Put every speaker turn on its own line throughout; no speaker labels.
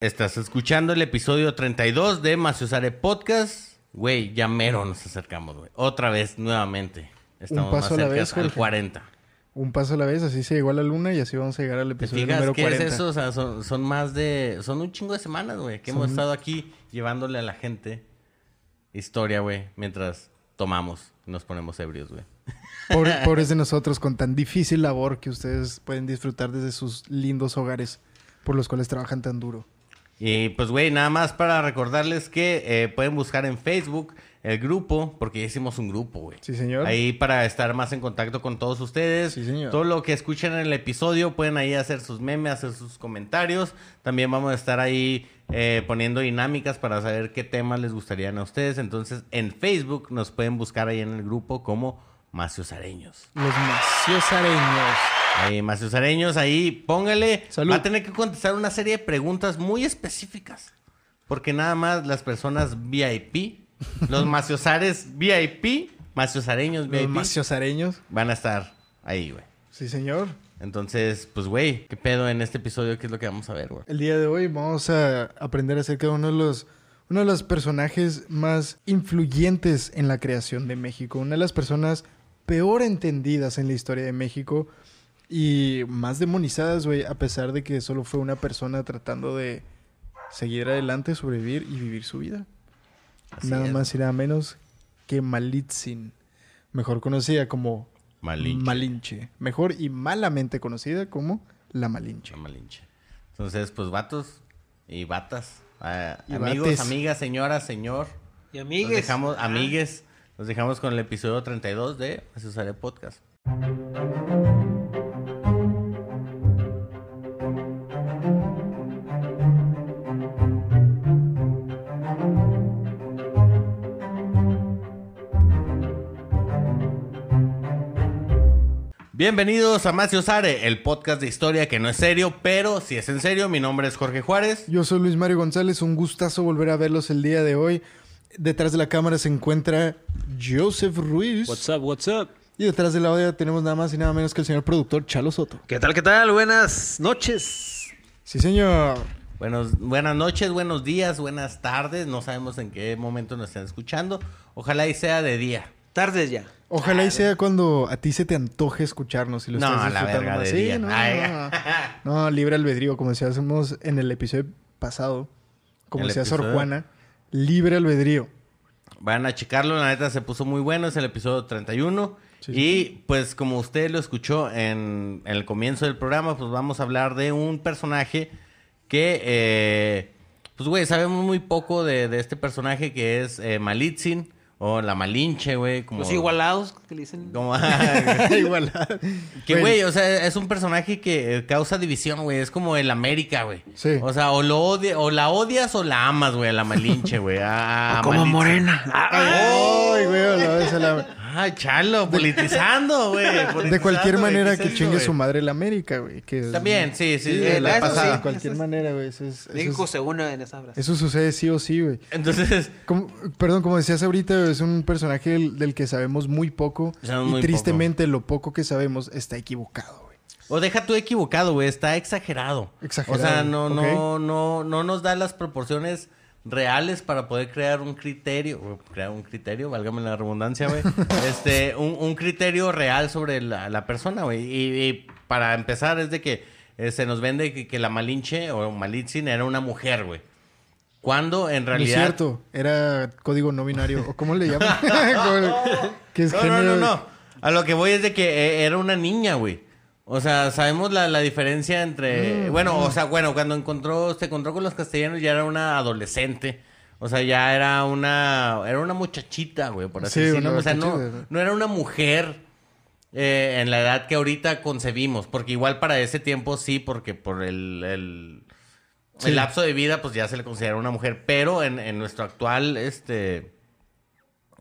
Estás escuchando el episodio 32 de Maciosare Podcast. Güey, ya mero nos acercamos, güey. Otra vez, nuevamente. Estamos
paso a
más
la
cerca
vez,
al
Jorge.
40.
Un paso a la vez, así se llegó a la luna y así vamos a llegar al
¿Te
episodio
fijas
número
qué
40.
es eso? O sea, son, son más de... Son un chingo de semanas, güey. Que hemos
Son-
estado aquí llevándole a la gente historia, güey. Mientras tomamos y nos ponemos ebrios, güey.
Pobre- Pobres de nosotros con tan difícil labor que ustedes pueden disfrutar desde sus lindos hogares por los cuales trabajan tan duro.
Y pues, güey, nada más para recordarles que eh, pueden buscar en Facebook el grupo, porque ya hicimos un grupo, güey.
Sí, señor.
Ahí para estar más en contacto con todos ustedes.
Sí, señor.
Todo lo que escuchen en el episodio pueden ahí hacer sus memes, hacer sus comentarios. También vamos a estar ahí eh, poniendo dinámicas para saber qué temas les gustarían a ustedes. Entonces, en Facebook nos pueden buscar ahí en el grupo como Macios Areños.
Los maciosareños.
Ahí, Macios Areños, ahí póngale.
Salud.
Va a tener que contestar una serie de preguntas muy específicas. Porque nada más las personas VIP, los maciosares VIP, maciosareños
Los
VIP,
maciosareños.
van a estar ahí, güey.
Sí, señor.
Entonces, pues, güey, ¿qué pedo en este episodio? ¿Qué es lo que vamos a ver, güey?
El día de hoy vamos a aprender acerca de uno de los uno de los personajes más influyentes en la creación de México, una de las personas peor entendidas en la historia de México y más demonizadas, güey, a pesar de que solo fue una persona tratando de seguir adelante, sobrevivir y vivir su vida.
Así
nada
es.
más y nada menos que Malitzin, mejor conocida como
Malinche.
Malinche, mejor y malamente conocida como la Malinche.
La Malinche. Entonces, pues, vatos y batas. ah,
Y
amigos,
bates.
amigas, señora, señor.
Y
Nos
amigues.
dejamos,
Ah,
amigues, nos dejamos con el episodio 32 de Asusaré Podcast. Bienvenidos a Macio Sare, el podcast de historia que no es serio, pero si es en serio, mi nombre es Jorge Juárez.
Yo soy Luis Mario González, un gustazo volver a verlos el día de hoy. Detrás de la cámara se encuentra Joseph Ruiz.
What's up, what's up?
Y detrás de la olla tenemos nada más y nada menos que el señor productor Chalo Soto.
¿Qué tal, qué tal? Buenas noches.
Sí, señor.
Buenos, buenas noches, buenos días, buenas tardes. No sabemos en qué momento nos están escuchando. Ojalá y sea de día.
Tardes ya.
Ojalá y sea cuando a ti se te antoje escucharnos y lo
No,
estás
a la
disfrutando
verga de
Sí,
día.
No, no, no. No, libre albedrío, como decíamos en el episodio pasado. Como decía Sor Juana, libre albedrío.
Van a checarlo, la neta se puso muy bueno, es el episodio 31.
Sí,
y pues como usted lo escuchó en, en el comienzo del programa, pues vamos a hablar de un personaje que, eh, pues güey, sabemos muy poco de, de este personaje que es eh, Malitzin o la Malinche, güey. Como,
Los igualados que le dicen.
Como,
Igual.
Que, güey, o sea, es un personaje que eh, causa división, güey. Es como el América, güey.
Sí.
O sea, o, lo odi- o la odias o la amas, güey, a la Malinche, güey. A, a
como morena. Ah,
Ay, güey, la-
Ay, chalo, politizando, güey.
De cualquier manera
¿qué
que chingue
eso,
su madre la América, güey.
También, sí, sí, la
eso
pasada.
de cualquier
Eso es-
manera, güey. Eso, es-
México se une en esa frase.
eso sucede sí o sí, güey.
Entonces,
Como- perdón, como decías ahorita, es un personaje del, del que sabemos muy poco.
Sabemos
y
muy
tristemente lo poco que sabemos está equivocado, güey.
o deja tú equivocado, güey. Está exagerado.
Exagerado,
O sea, no, no, no, no nos da las proporciones reales para poder crear un criterio, crear un criterio, válgame la redundancia, güey. este, un, un criterio real sobre la, la persona, güey. Y, y para empezar es de que eh, se nos vende que, que la Malinche o Malitzin era una mujer, güey. Cuando en
No es
realidad...
cierto, era código no binario. ¿O cómo le llaman? Como- que es
No, no, no, no. A lo que voy es de que eh, era una niña, güey. O sea, sabemos la, la diferencia entre...
Mm,
bueno, o sea, bueno, cuando encontró, se encontró con los castellanos ya era una adolescente. O sea, ya era una... Era una muchachita, güey, por así
Sí,
decirlo. O sea, no, no era una mujer eh, en la edad que ahorita concebimos. Porque igual para ese tiempo sí, porque por el... el
Sí.
El lapso de vida, pues ya se le considera una mujer, pero en, en nuestro actual, este,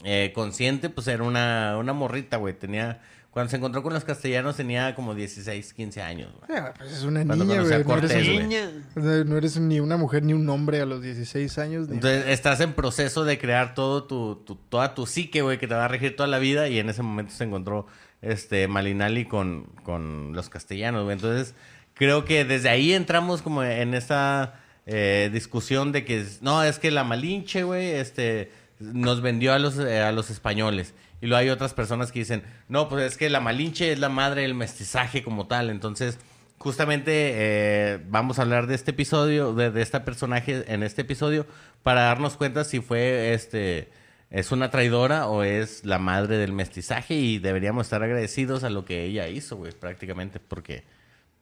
eh, consciente, pues era una, una morrita, güey. Tenía, cuando se encontró con los castellanos tenía como 16, 15 años, güey.
Ah, pues es una
Cuando
niña,
conocí a
güey. No, eres
Cortés,
un-
güey.
Niña.
o sea, no eres ni una mujer ni un hombre a los 16 años. ni-
Entonces estás en proceso de crear todo tu, tu- toda tu psique, güey, que te va a regir toda la vida. Y en ese momento se encontró este Malinali con, con los castellanos, güey. Entonces, creo que desde ahí entramos como en esta eh, discusión de que no, es que la Malinche, güey, este, nos vendió a los, eh, a los españoles. Y luego hay otras personas que dicen, no, pues es que la Malinche es la madre del mestizaje como tal. Entonces, justamente eh, vamos a hablar de este episodio, de, de este personaje en este episodio, para darnos cuenta si fue este es una traidora o es la madre del mestizaje y deberíamos estar agradecidos a lo que ella hizo, güey, prácticamente, porque,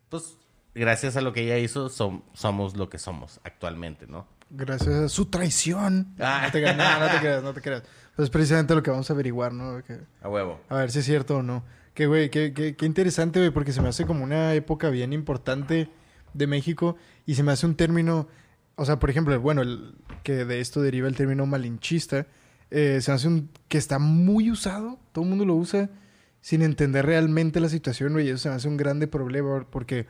pues, gracias a lo que ella hizo, som- somos lo que somos actualmente, ¿no?
Gracias a su traición.
Ah.
No te creas, no, no te creas, no te creas. Pues es precisamente lo que vamos a averiguar, ¿no? Que-
A huevo.
a ver si es cierto o no. Que, güey, qué, qué, qué interesante, güey, porque se me hace como una época bien importante de México y se me hace un término, o sea, por ejemplo, bueno, el, que de esto deriva el término malinchista, eh, se me hace un que está muy usado, todo el mundo lo usa sin entender realmente la situación, güey, y eso se me hace un grande problema porque,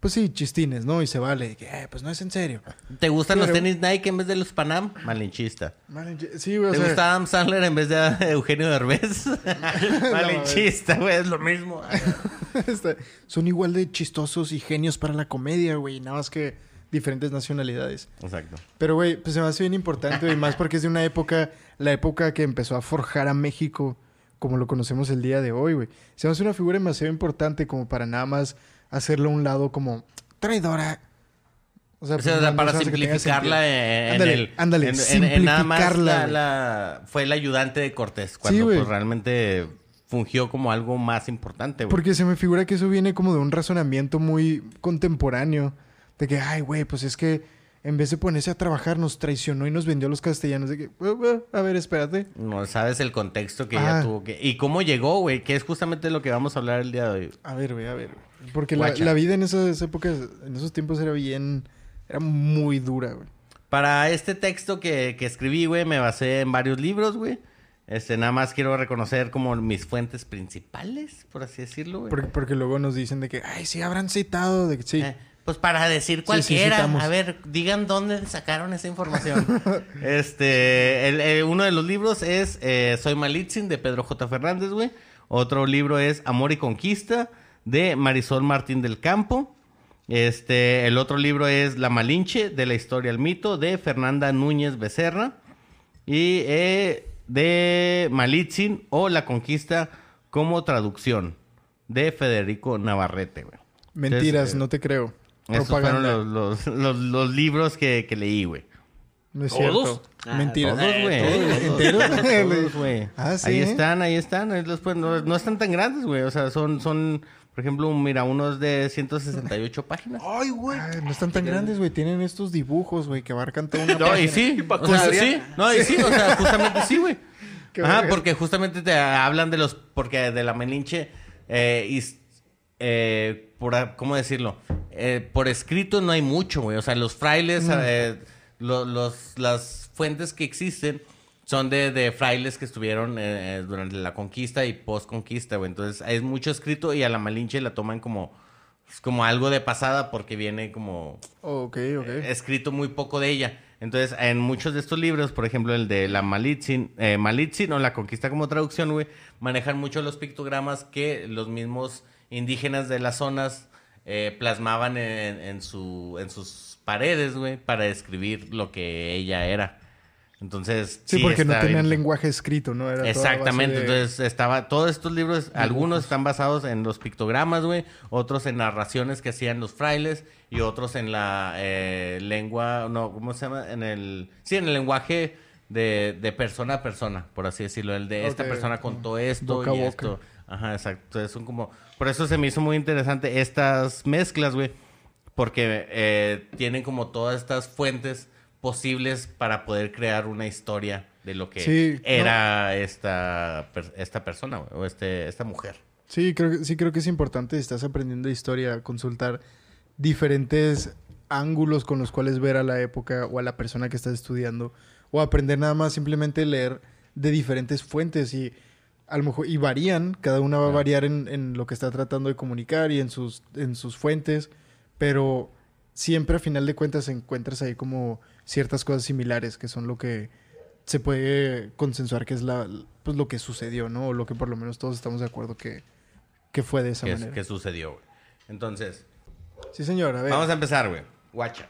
pues sí, chistines, ¿no? Y se vale, que, eh, pues no es en serio.
¿Te gustan los tenis Nike en vez de los Panam? Malinchista.
Malinch- Sí, güey,
¿Te
sea,
gusta Adam Sandler en vez de Eugenio Derbez? Malinchista, güey, es lo mismo.
Este, son igual de chistosos y genios para la comedia, güey. Nada más que diferentes nacionalidades.
Exacto.
Pero, güey, pues se me hace bien importante, güey. Más porque es de una época, la época que empezó a forjar a México como lo conocemos el día de hoy, güey. Se me hace una figura demasiado importante como para nada más hacerlo a un lado como traidora. O sea,
O sea,
pues,
para simplificarla en,
Ándale,
el...
ándale,
en- en nada más
simplificarla,
la- fue el ayudante de Cortés, cuando pues, realmente fungió como algo más importante, güey.
Porque se me figura que eso viene como de un razonamiento muy contemporáneo. De que, ay, güey, pues es que en vez de ponerse a trabajar nos traicionó y nos vendió a los castellanos. De que, "Eh, eh, a ver, espérate.
No sabes el contexto que
Ah.
ella tuvo que... Y cómo llegó, güey, que es justamente lo que vamos a hablar el día de hoy.
A ver, güey, a ver. Porque la, la vida en esas épocas, en esos tiempos era bien... Era muy dura, güey.
Para este texto que, que escribí, güey, me basé en varios libros, güey. Este, nada más quiero reconocer como mis fuentes principales, por así decirlo, güey.
Porque, porque luego nos dicen de que, ay, sí, habrán citado. De que, sí.
Eh, pues para decir
Sí, sí,
cualquiera.
citamos.
a ver, digan dónde sacaron esa información. este, el- el- uno de los libros es eh, Soy Malitzin de Pedro J. Fernández, güey. Otro libro es Amor y Conquista de Marisol Martín del Campo. Este, el otro libro es La Malinche de la historia al mito de Fernanda Núñez Becerra. Y eh, de Malitzin o La Conquista como traducción de Federico Navarrete, güey.
Mentiras,
Entonces, eh,
no te creo.
esos
Propaganda.
fueron los, los, los- los libros que, que leí, güey.
No es
¿Todos?
cierto.
Ah,
Mentiras.
Todos, güey.
¿Todos?
Todos,
¿Enteros?
todos, güey.
Ah, sí.
Ahí están, ahí están. Los pueden- no, no están tan grandes, güey. O sea, son, son, por ejemplo, mira, unos de 168 páginas.
Ay, güey.
Ay, no están tan grandes, güey. Tienen estos dibujos, güey, que abarcan toda una
No, y sí.
pa'
O sea,
custodiar.
sí. No, y sí. O sea, justamente sí, güey. Ajá, porque justamente te hablan de los... Porque de la Melinche... Eh, y, eh, por, a- ¿Cómo decirlo? Eh, por escrito no hay mucho, güey. O sea, los frailes... eh, lo- los, las fuentes que existen son de, de frailes que estuvieron eh, durante la conquista y post-conquista, güey. Entonces, hay mucho escrito y a la Malinche la toman como... Como algo de pasada porque viene como
Oh, ok, ok.
escrito muy poco de ella. Entonces, en muchos de estos libros, por ejemplo, el de la Malitzin, eh, Malitzin o la conquista como traducción, güey, manejan mucho los pictogramas que los mismos indígenas de las zonas eh, plasmaban en, en su, en sus paredes, güey, para describir lo que ella era. Entonces,
Sí, porque no tenían
bien-
lenguaje escrito, ¿no? Era
Exactamente,
de-
entonces estaba, todos estos libros, algunos están basados en los pictogramas, güey, otros en narraciones que hacían los frailes y otros en la eh, lengua, no, ¿cómo se llama? En el, sí, en el lenguaje de, de persona a persona, por así decirlo, el de esta persona contó esto
Boca a
y
boca.
esto. Ajá, exacto, entonces son como, por eso se me hizo muy interesante estas mezclas, güey, porque eh, tienen como todas estas fuentes posibles para poder crear una historia de lo que
Sí,
era esta, esta persona o este, esta mujer.
Sí, creo que, sí creo que es importante, si estás aprendiendo historia, consultar diferentes ángulos con los cuales ver a la época o a la persona que estás estudiando. O aprender nada más simplemente leer de diferentes fuentes y a lo mejor y varían, cada una va a variar en, en lo que está tratando de comunicar y en sus, en sus fuentes, pero siempre a final de cuentas encuentras ahí como ciertas cosas similares que son lo que se puede consensuar que es la, pues lo que sucedió, ¿no? O lo que por lo menos todos estamos de acuerdo que, que fue de esa
que,
manera.
que sucedió, güey. Entonces,
Sí, señor, a ver.
vamos a empezar, güey. Guacha.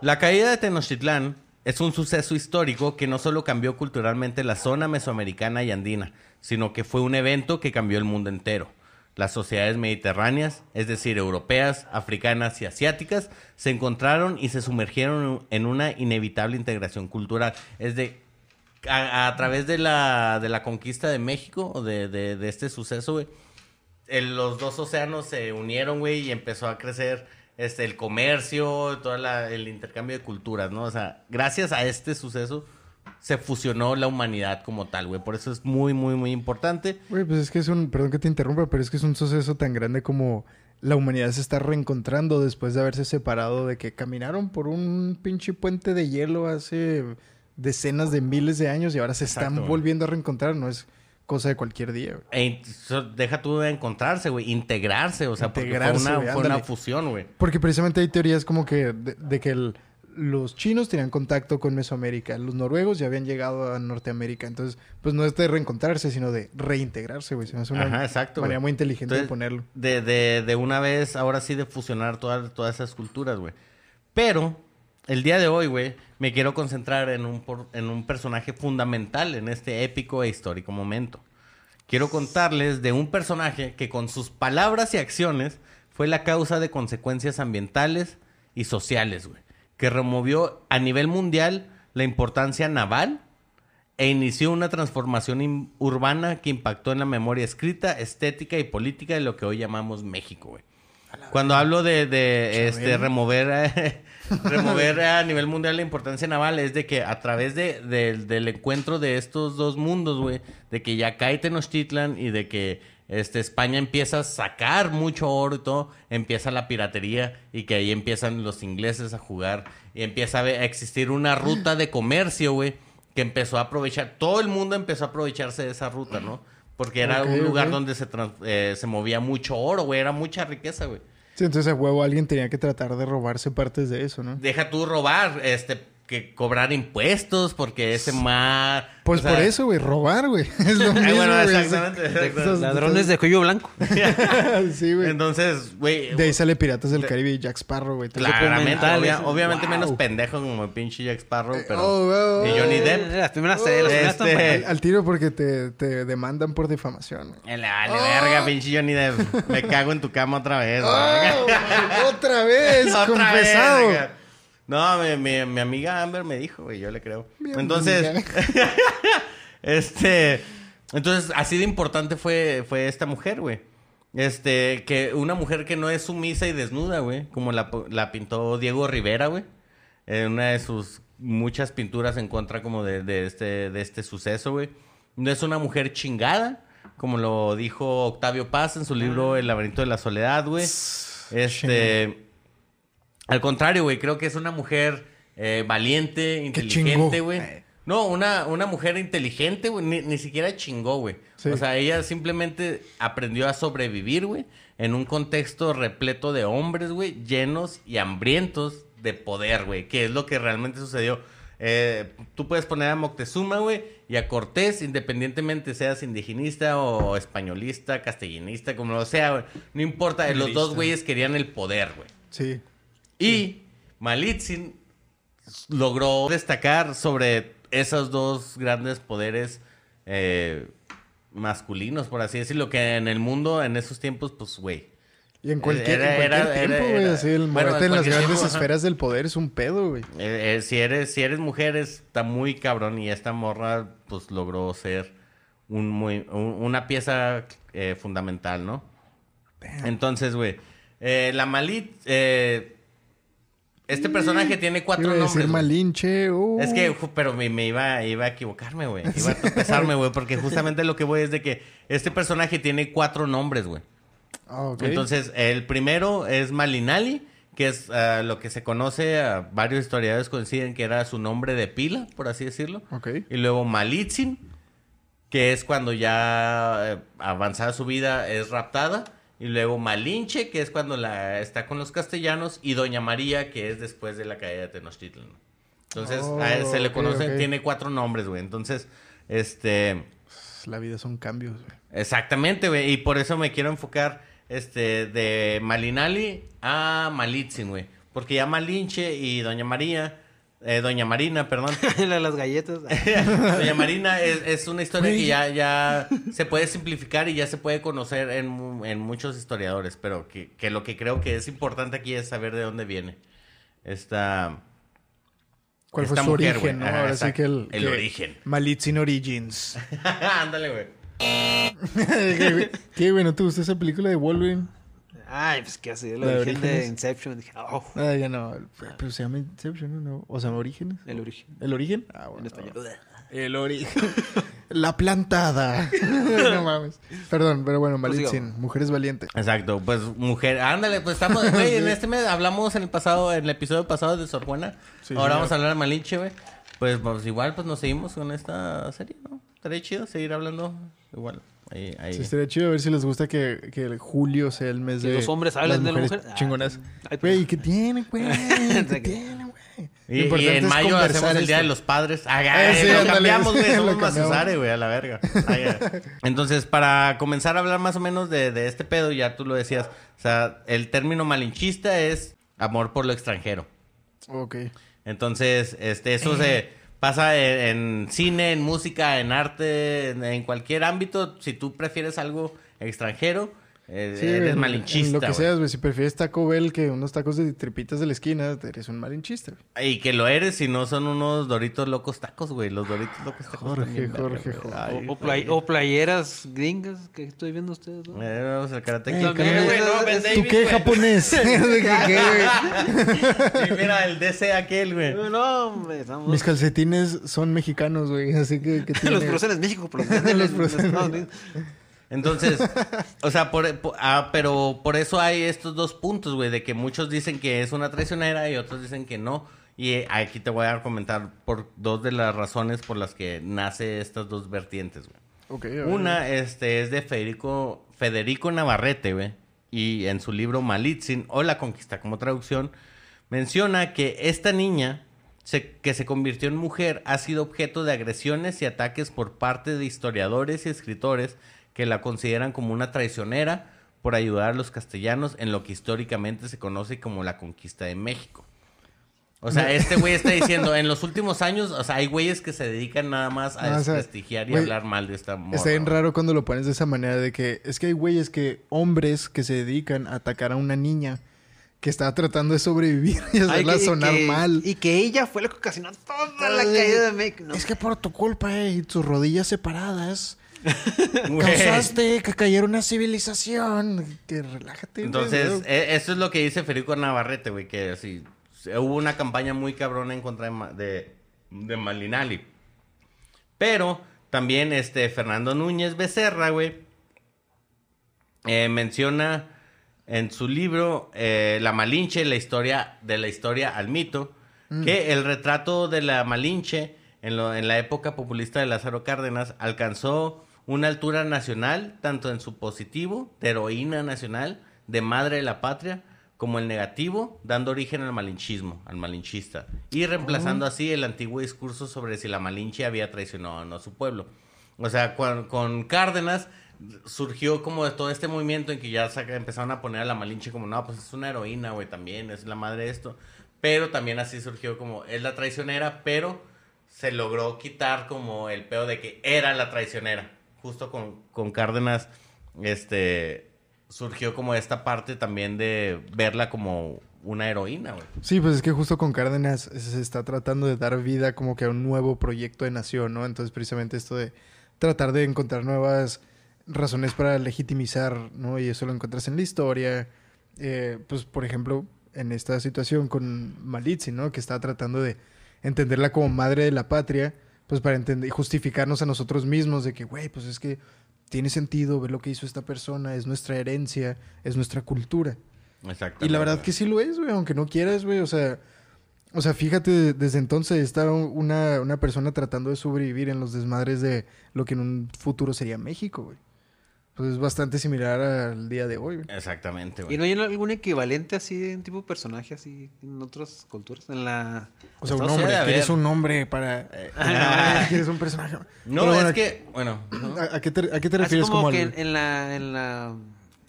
La caída de Tenochtitlán es un suceso histórico que no solo cambió culturalmente la zona mesoamericana y andina, sino que fue un evento que cambió el mundo entero. Las sociedades mediterráneas, es decir, europeas, africanas y asiáticas, se encontraron y se sumergieron en una inevitable integración cultural. Es de, a, través de la, de la conquista de México, o de, de, este suceso, los dos océanos se unieron, y empezó a crecer este, el comercio, todo el intercambio de culturas, ¿no? O sea, gracias a este suceso se fusionó la humanidad como tal, güey. Por eso es muy, muy, muy importante.
Güey, pues es que es un, perdón que te interrumpa, pero es que es un suceso tan grande como la humanidad se está reencontrando después de haberse separado de que caminaron por un pinche puente de hielo hace decenas de miles de años y ahora se
Exacto,
están
güey.
volviendo a reencontrar, no es cosa de cualquier día, güey.
E deja tú de encontrarse, güey. Integrarse, o sea, porque
Integrarse, güey,
una, fue una fusión, güey.
Porque precisamente hay teorías como que de, de que el- los chinos tenían contacto con Mesoamérica, los noruegos ya habían llegado a Norteamérica, entonces pues no es de reencontrarse, sino de reintegrarse, güey. Se me hace una
Ajá, exacto,
manera
güey.
muy inteligente de ponerlo.
De, de, de una vez, ahora sí, de fusionar todas, todas esas culturas, güey. Pero, el día de hoy, güey, me quiero concentrar en un, por- en un personaje fundamental en este épico e histórico momento. Quiero contarles de un personaje que con sus palabras y acciones fue la causa de consecuencias ambientales y sociales, güey. Que removió a nivel mundial la importancia naval e inició una transformación urbana que impactó en la memoria escrita, estética y política de lo que hoy llamamos México, güey. Cuando hablo de, de, este, remover, eh, remover a nivel mundial la importancia naval, es de que a través de, del- del encuentro de estos dos mundos, güey, de que ya cae Tenochtitlan y de que este, España empieza a sacar mucho oro y todo, empieza la piratería y que ahí empiezan los ingleses a jugar y empieza a, existir una ruta de comercio, güey, que empezó a aprovechar, todo el mundo empezó a aprovecharse de esa ruta, ¿no? Porque era un lugar donde se, trans- eh, se movía mucho oro, güey, era mucha riqueza, güey.
Sí, entonces a huevo alguien tenía que tratar de robarse partes de eso, ¿no?
Deja tú robar, este, que cobrar impuestos, porque ese mar...
Pues
o sea,
por eso, güey, robar, güey. Es lo mismo,
bueno, exactamente,
Ladrones de cuello blanco.
sí, güey.
Entonces, güey...
De ahí sale Piratas del
de-
Caribe y Jack Sparrow, güey.
Claramente, obvia- obviamente
Wow.
menos pendejo como el pinche Jack Sparrow, pero...
oh, wow,
y Johnny
oh.
Depp.
Las primeras tres, las primeras
Este-
Al, al tiro porque te, te demandan por difamación. güey.
Eh, Vale, verga, pinche Johnny Depp. Me cago en tu cama otra vez, güey.
¡Oh! ¡Otra vez!
Otra
¡Confesado!
vez. No, mi, mi- mi amiga Amber me dijo, güey, yo le creo.
Mi
Entonces, este, entonces así de importante fue, fue esta mujer, güey. Este, que una mujer que no es sumisa y desnuda, güey, como la, la pintó Diego Rivera, güey. En una de sus muchas pinturas en contra como de, de este, de este suceso, güey. No es una mujer chingada, como lo dijo Octavio Paz en su libro El laberinto de la soledad, güey. Este, al contrario, güey, creo que es una mujer eh, valiente, inteligente, güey. No, una, una mujer inteligente, güey. Ni, ni siquiera chingó, güey.
Sí.
O sea, ella simplemente aprendió a sobrevivir, güey. En un contexto repleto de hombres, güey. Llenos y hambrientos de poder, güey. Que es lo que realmente sucedió. Eh, tú puedes poner a Moctezuma, güey. Y a Cortés, independientemente seas indigenista o españolista, castellanista, como lo sea, güey. No importa. Los dos güeyes querían el poder, güey.
Sí.
Y Malitzin logró destacar sobre esos dos grandes poderes eh, masculinos, por así decirlo, que en el mundo en esos tiempos, pues, güey.
Y en cualquier,
Era-
en cualquier
era-
tiempo, güey. Así, el
bueno, en
las grandes
tiempo, ajá.
esferas del poder es un pedo, güey.
Eh, eh, si eres si eres mujer está muy cabrón y esta morra pues logró ser un muy un- una pieza fundamental, ¿no? Entonces, güey, la Malit este personaje tiene cuatro nombres.
decir. Malinche. uh.
Es que, pero me, me iba, iba a equivocarme, güey. Iba a tropezarme, güey. Porque justamente lo que voy es de que este personaje tiene cuatro nombres, güey.
Ah, ok.
Entonces, el primero es Malinali, que es ah, lo que se conoce, ah, varios historiadores coinciden que era su nombre de pila, por así decirlo.
Ok.
Y luego Malitzin, que es cuando ya eh, avanzada su vida es raptada. Y luego Malinche, que es cuando la está con los castellanos. Y Doña María, que es después de la caída de Tenochtitlan. Entonces,
Oh,
a él se le conoce, tiene cuatro nombres, güey. Entonces, este...
La vida son cambios, güey.
Exactamente, güey. Y por eso me quiero enfocar este, de Malinali a Malitzin, güey. porque ya Malinche y Doña María, eh, Doña Marina, perdón,
La de las galletas.
Doña Marina es, es una historia que ya, ya se puede simplificar y ya se puede conocer en, mu- en muchos historiadores, pero que, que lo que creo que es importante aquí es saber de dónde viene esta...
¿Cuál fue su
mujer,
origen,
güey.
no?
Ajá,
Ahora sí que el...
El
que-
origen.
Malitzin Origins.
Ándale, güey.
¿Qué, güey? ¿No te gustó esa película de Wolverine?
Ay, pues qué hace. El
¿La de
origen de
Orígenes?
Inception. Dije, oh,
Ah, ya no. Pero se llama Inception, ¿no? O sea, Orígenes.
el origen.
¿El origen? Ah,
En español.
El origen. La plantada. no mames. Perdón, pero bueno, Malitzin. Mujeres valientes.
Exacto, pues mujer, ándale, pues estamos, güey, en este mes hablamos en el pasado, en el episodio pasado de Sor Juana.
Sí,
Ahora
señor.
vamos a hablar de Malinche, güey. Pues, pues igual, pues nos seguimos con esta serie, ¿no? Estaría chido seguir hablando igual. Ahí, ahí.
Sí, estaría chido a ver si les gusta que, que el julio sea el mes
Que
de.
los hombres hablen
las
de la mujer.
Chingonas.
Ay,
Güey, ¿qué tiene, güey? ¿Qué
que-
tiene, güey?
Y, en mayo hacemos el Día
esto.
de los Padres. Ah,
sí,
lo cambiamos, güey. Somos. Mazuzare, güey, a la verga. Ah. Entonces, para comenzar a hablar más o menos de, de este pedo, ya tú lo decías. O sea, el término malinchista es amor por lo extranjero.
Ok.
Entonces, este, eso se pasa en, en cine, en música, en arte, en, en cualquier ámbito. Si tú prefieres algo extranjero, eh,
Sí,
eres
en-
malinchista.
En lo que
güey.
seas, güey. Si prefieres Taco Bell que unos tacos de tripitas de la esquina, eres un malinchista, güey.
Y que lo eres si no son unos doritos locos tacos, güey. Los doritos locos tacos.
Jorge, Jorge. Jorge.
Ay,
O, o play- o playeras gringas que estoy viendo ustedes, ¿no?
Eh, vamos al karate
Eh,
Kid.
también,
Eh,
güey,
no, Ben
¿Tú qué,
güey.
japonés? ¿De qué, qué, güey?
Sí, mira, el DC aquel, güey.
No, hombre, estamos...
Mis calcetines son mexicanos, güey. Así que, que
Los
tiene-
en México, pero los
Los.
Estados Unidos.
Entonces, o sea, por, por- ah, pero por eso hay estos dos puntos, güey, de que muchos dicen que es una traicionera y otros dicen que no. Y eh, aquí te voy a comentar por dos de las razones por las que nace estas dos vertientes, güey. Una este, es de Federico, Federico Navarrete, güey. Y en su libro Malitzin, o La Conquista como traducción, menciona que esta niña se- que se convirtió en mujer ha sido objeto de agresiones y ataques por parte de historiadores y escritores que la consideran como una traicionera por ayudar a los castellanos en lo que históricamente se conoce como la conquista de México. O sea, este güey está diciendo, en los últimos años, o sea, hay güeyes que se dedican nada más a
No, o sea,
desprestigiar y hablar mal de esta morra.
Está bien raro cuando lo pones de esa manera de que es que hay güeyes que, hombres que se dedican a atacar a una niña que está tratando de sobrevivir y
Ay,
hacerla
que-
sonar
que-
mal.
Y que ella fue la que ocasionó toda la caída de México. No,
Es que por tu culpa eh, y tus rodillas separadas. causaste que cayera una civilización. Que relájate.
Entonces, e- eso es lo que dice Federico Navarrete, güey, que así hubo una campaña muy cabrona en contra de, de, de Malinali. Pero también este Fernando Núñez Becerra, güey, eh, menciona en su libro eh, La Malinche, la historia de la historia al mito, que el retrato de la Malinche en, lo- en la época populista de Lázaro Cárdenas alcanzó una altura nacional, tanto en su positivo, de heroína nacional, de madre de la patria, como el negativo, dando origen al malinchismo, al malinchista, y reemplazando así el antiguo discurso sobre si la Malinche había traicionado o no a su pueblo. O sea, con Cárdenas surgió como de todo este movimiento en que ya empezaron a poner a la Malinche como, no, pues es una heroína, güey, también, es la madre de esto. Pero también así surgió como, es la traicionera, pero se logró quitar como el pedo de que era la traicionera. Justo con, con Cárdenas, este, surgió como esta parte también de verla como una heroína, güey.
Sí, pues es que justo con Cárdenas se está tratando de dar vida como que a un nuevo proyecto de nación, ¿no? Entonces precisamente esto de tratar de encontrar nuevas razones para legitimizar, ¿no? Y eso lo encuentras en la historia. Eh, pues, por ejemplo, en esta situación con Malitzin, ¿no? Que está tratando de entenderla como madre de la patria, pues para entender y justificarnos a nosotros mismos de que, güey, pues es que tiene sentido ver lo que hizo esta persona, es nuestra herencia, es nuestra cultura.
Exactamente.
Y la verdad que sí lo es, güey, aunque no quieras, güey, o sea, o sea, fíjate, desde entonces está una, una persona tratando de sobrevivir en los desmadres de lo que en un futuro sería México, güey. Pues es bastante similar al día de hoy, güey.
Exactamente,
¿Y
güey.
no hay algún equivalente así de un tipo de personaje así en otras culturas? En la...
O sea, un hombre,
a
quieres un nombre para...
Ah.
quieres un personaje.
No,
Pero
es
bueno,
que, bueno, ¿no?
¿A, a qué te, a qué te
Así
refieres
como,
como,
que
al-
en, en la, en la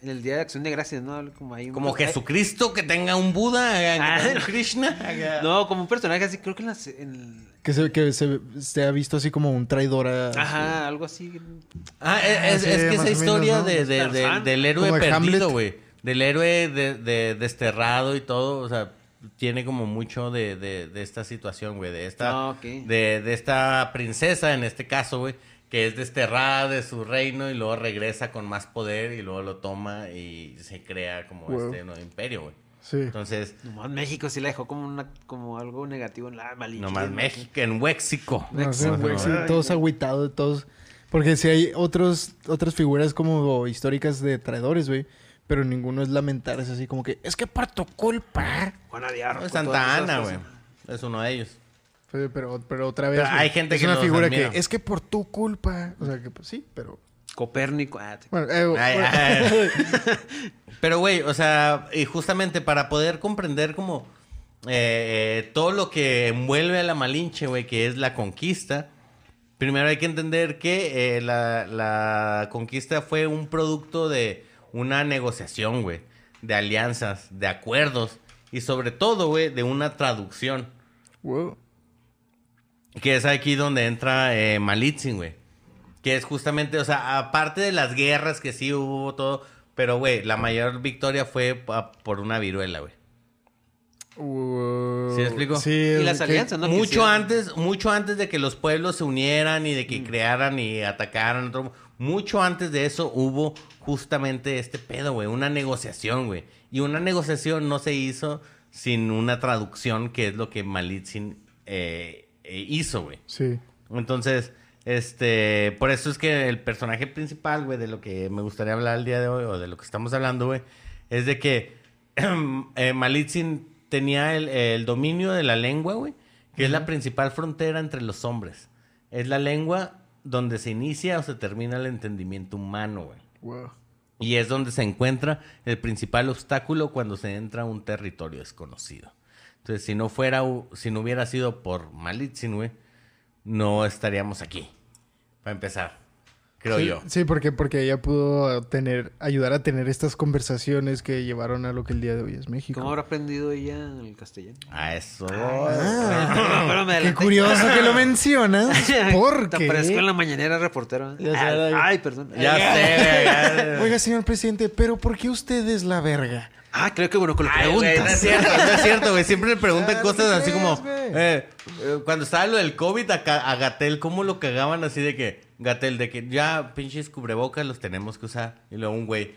en el Día de Acción de Gracias, ¿no? Como, ahí
Como Jesucristo, que tenga un Buda, eh, que
Ah.
tenga un Krishna.
No, como un personaje así, creo que en, las- en-
Que se, que se, se ha visto así como un traidor a...
Ajá, algo así.
Ah, es, es-
Sí,
es que esa
o menos,
historia
¿no?
de, de- de- del héroe
Como
perdido, güey. Del héroe de, de- desterrado y todo, o sea, tiene como mucho de, de- de esta situación, güey. De esta,
Ah, ok.
de, de esta princesa, en este caso, güey, que es desterrada de su reino y luego regresa con más poder y luego lo toma y se crea como este nuevo imperio, güey.
Sí.
Entonces,
Nomás México sí la dejó como, una, como algo negativo en la malinche.
nomás México, en México.
No güey, sí, todos agüitados, todos... Porque si hay otros, otras figuras como históricas de traidores, güey. Pero ninguno es lamentar, es así como que... Es que por tu culpa.
Juana de Arco.
Santa Ana, güey. Es uno de ellos.
Sí, pero, pero otra vez...
Pero
güey,
hay gente
es
que
una figura
admira.
que... Es que por tu culpa. O sea, que pues sí, pero...
Copérnico. ah, te-
Bueno, eh,
Ay,
bueno.
ay. Pero, güey, o sea, y justamente para poder comprender como eh, eh, todo lo que envuelve a la Malinche, güey, que es la conquista, primero hay que entender que eh, la, la conquista fue un producto de una negociación, güey, de alianzas, de acuerdos y sobre todo, güey, de una traducción.
Wow.
Que es aquí donde entra eh, Malitzin, güey. Que es justamente, o sea, aparte de las guerras que sí hubo todo, pero, güey, la mayor victoria fue por una viruela, güey.
Wow.
¿Sí me explico?
Sí.
Y las alianzas, ¿no?
Mucho antes, mucho antes de que los pueblos se unieran y de
Mm.
que crearan y atacaran, otro- mucho antes de eso hubo justamente este pedo, güey, una negociación, güey. Y una negociación no se hizo sin una traducción, que es lo que Malitzin eh, hizo, güey.
Sí.
Entonces, este, por eso es que el personaje principal, güey, de lo que me gustaría hablar el día de hoy, o de lo que estamos hablando, güey, es de que eh, Malitzin tenía el, el dominio de la lengua, güey, que es la principal frontera entre los hombres. Es la lengua donde se inicia o se termina el entendimiento humano, güey.
Wow.
Y es donde se encuentra el principal obstáculo cuando se entra a un territorio desconocido. Entonces, si no fuera, si no hubiera sido por Malitzin, no estaríamos aquí. Para empezar, creo
sí,
yo.
Sí, porque, porque ella pudo tener, ayudar a tener estas conversaciones que llevaron a lo que el día de hoy es México.
¿Cómo habrá aprendido ella el castellano?
A eso.
Ah,
me
qué curioso que lo mencionas. ¿Por
Te aparezco en la mañanera reportero.
Ya sé,
Ay, perdón.
Ya sé, güey, ya-
Oiga, señor presidente, pero ¿por qué usted es la verga?
Ah, creo que bueno, con lo que preguntas.
no es cierto, no es cierto, güey. Siempre le preguntan
Claro,
cosas
¿qué
así como... eh, eh, cuando estaba lo del COVID a, a Gatel, ¿cómo lo cagaban así de que... Gatel, de que ya pinches cubrebocas los tenemos que usar. Y luego un güey...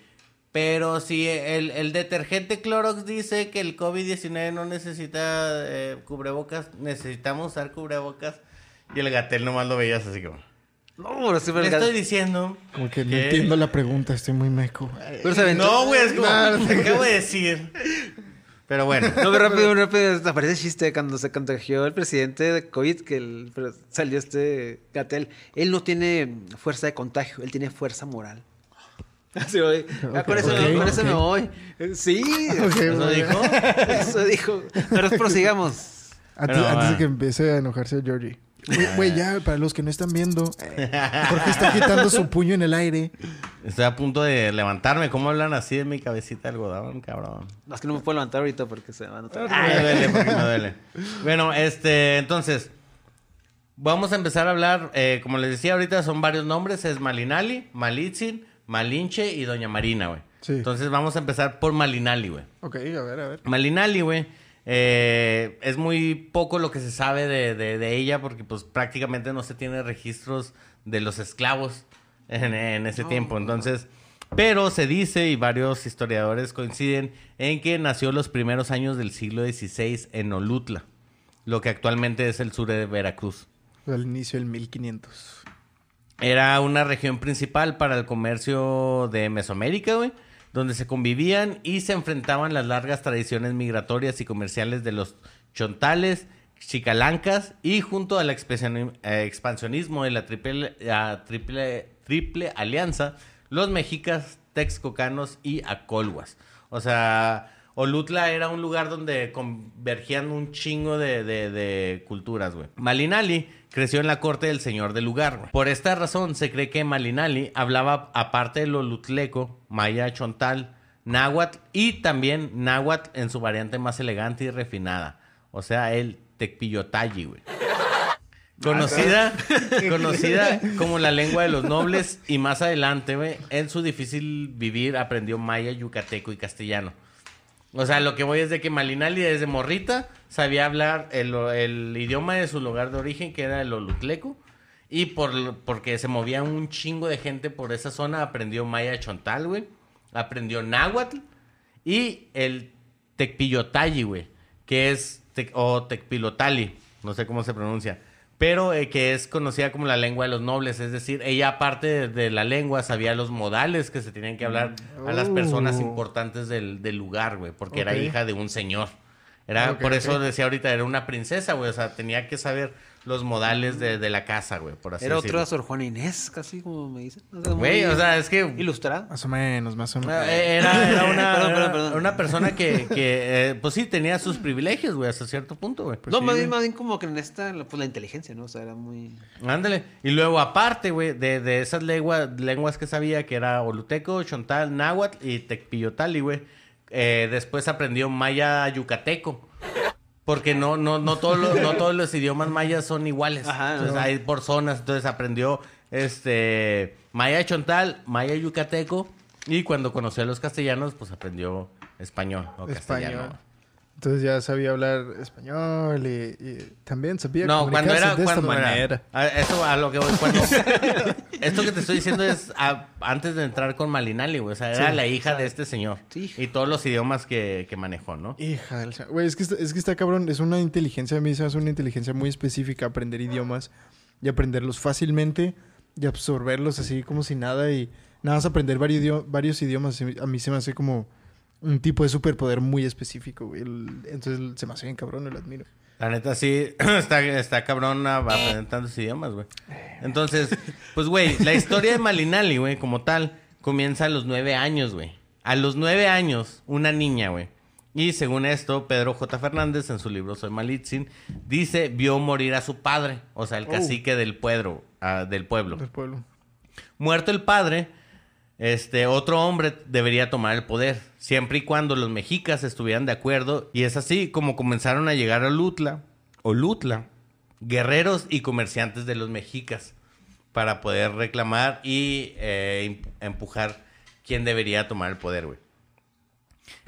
Pero si el, el detergente Clorox dice que el COVID-19 no necesita eh, cubrebocas, necesitamos usar cubrebocas. Y el Gatel nomás lo veías así como...
No, pero sí me
Le estoy diciendo...
Como que no entiendo la pregunta, estoy muy meco.
Pero se aventó.
No, güey, es como...
Claro.
Te acabo de decir. Pero bueno.
No, pero rápido, rápido, aparece chiste cuando se contagió el presidente de COVID, que el- salió este Gatel. Él no tiene fuerza de contagio, él tiene fuerza moral. Así voy. Ah, con eso,
ok,
con eso
ok.
me voy. Sí,
¿Eso dijo?
eso dijo. Pero prosigamos.
Antes,
Pero,
antes de que empiece a enojarse Georgie. Güey, Güey, ya, para los que no están viendo, Jorge está agitando su puño en el aire.
Estoy a punto de levantarme. ¿Cómo hablan así de mi cabecita de algodón, cabrón?
No, es que no me puedo levantar ahorita porque se me va a notar.
Ah, me duele, porque me duele. Bueno, este, entonces, vamos a empezar a hablar. eh, como les decía ahorita, son varios nombres: es Malinali, Malitzin, Malinche y Doña Marina, güey.
Sí.
Entonces, vamos a empezar por Malinali, güey.
Ok, a ver, a ver.
Malinali, güey. Eh, es muy poco lo que se sabe de, de- de ella porque pues prácticamente no se tiene registros de los esclavos en, en ese tiempo. Entonces, pero se dice y varios historiadores coinciden en que nació los primeros años del siglo XVI en Olutla, lo que actualmente es el sur de Veracruz.
Al inicio del 1500.
Era una región principal para el comercio de Mesoamérica, güey, donde se convivían y se enfrentaban las largas tradiciones migratorias y comerciales de los chontales, chicalancas y junto al eh, expansionismo de la triple, triple, triple alianza, los mexicas, texcocanos y acolhuas. O sea, Olutla era un lugar donde convergían un chingo de, de- de culturas, güey. Malinali creció en la corte del señor del lugar. Por esta razón se cree que Malinali hablaba, aparte del olutleco, maya chontal, náhuatl y también náhuatl en su variante más elegante y refinada. O sea, el tecpillotayi, güey. Conocida, conocida como la lengua de los nobles y más adelante, güey, en su difícil vivir aprendió maya, yucateco y castellano. O sea, lo que voy es de que Malinali desde morrita sabía hablar el, idioma de su lugar de origen, que era el olutleco, y por, porque se movía un chingo de gente por esa zona, aprendió maya chontal, güey, aprendió náhuatl y el tecpillotayi, güey, que es, o tecpilotali, no sé cómo se pronuncia, pero eh, que es conocida como la lengua de los nobles, es decir, ella aparte de, de la lengua sabía los modales que se tenían que hablar a las personas
Oh.
importantes del, del lugar, güey, porque era hija de un señor. Era, por eso decía ahorita, era una princesa, güey, o sea, tenía que saber los modales de, de la casa, güey, por así
Era
decirlo.
otra Sor Juana Inés, casi como me dicen. O sea,
Güey, o sea, es que
Ilustrada.
Más o menos, más o menos.
eh, Era, era una,
Perdón, perdón,
era
perdón.
una persona que, que eh, pues sí, tenía sus privilegios, güey, hasta cierto punto, güey.
Pues
no,
sí,
más,
güey.
bien, más bien como que en esta, pues la inteligencia, ¿no? O sea, era muy...
Ándale. Y luego, aparte, güey, de, de esas lengua- lenguas que sabía, que era oluteco, chontal, náhuatl y tecpillotali, güey, eh, después aprendió maya yucateco. Porque no, no, no, todos los, no todos los idiomas mayas son iguales.
Ajá,
entonces
no.
hay por zonas. Entonces aprendió este maya chontal, maya yucateco. Y cuando conoció a los castellanos, pues aprendió español o castellano.
Entonces ya sabía hablar español y, y también sabía
No, cuando era
de esta
cuando era.
manera.
A- Eso a lo que voy. Cuando, esto que te estoy diciendo es a- antes de entrar con Malinali, güey. O sea, era
Sí,
la hija de este señor.
Sí.
Y todos los idiomas que, que manejó, ¿no?
Hija del Güey, es que, está, es que está cabrón. Es una inteligencia, a mí se me hace una inteligencia muy específica aprender idiomas y aprenderlos fácilmente y absorberlos así como si nada y nada más aprender varios, varios idiomas. A mí se me hace como un tipo de superpoder muy específico, güey. El- Entonces se me hace bien cabrón lo admiro.
La neta sí, está, está cabrón a- a aprender tantos idiomas, güey. Entonces, pues, güey, la historia de Malinali, güey, como tal, comienza a los nueve años, güey. A los nueve años, una niña, güey. Y según esto, Pedro J. Fernández, en su libro Soy Malitzin, dice, vio morir a su padre, o sea, el
Oh.
cacique del pueblo, ah, del pueblo.
Del pueblo.
Muerto el padre, este otro hombre debería tomar el poder, siempre y cuando los mexicas estuvieran de acuerdo. Y es así como comenzaron a llegar a Lutla, o Lutla, guerreros y comerciantes de los mexicas, para poder reclamar y eh, em- empujar quién debería tomar el poder.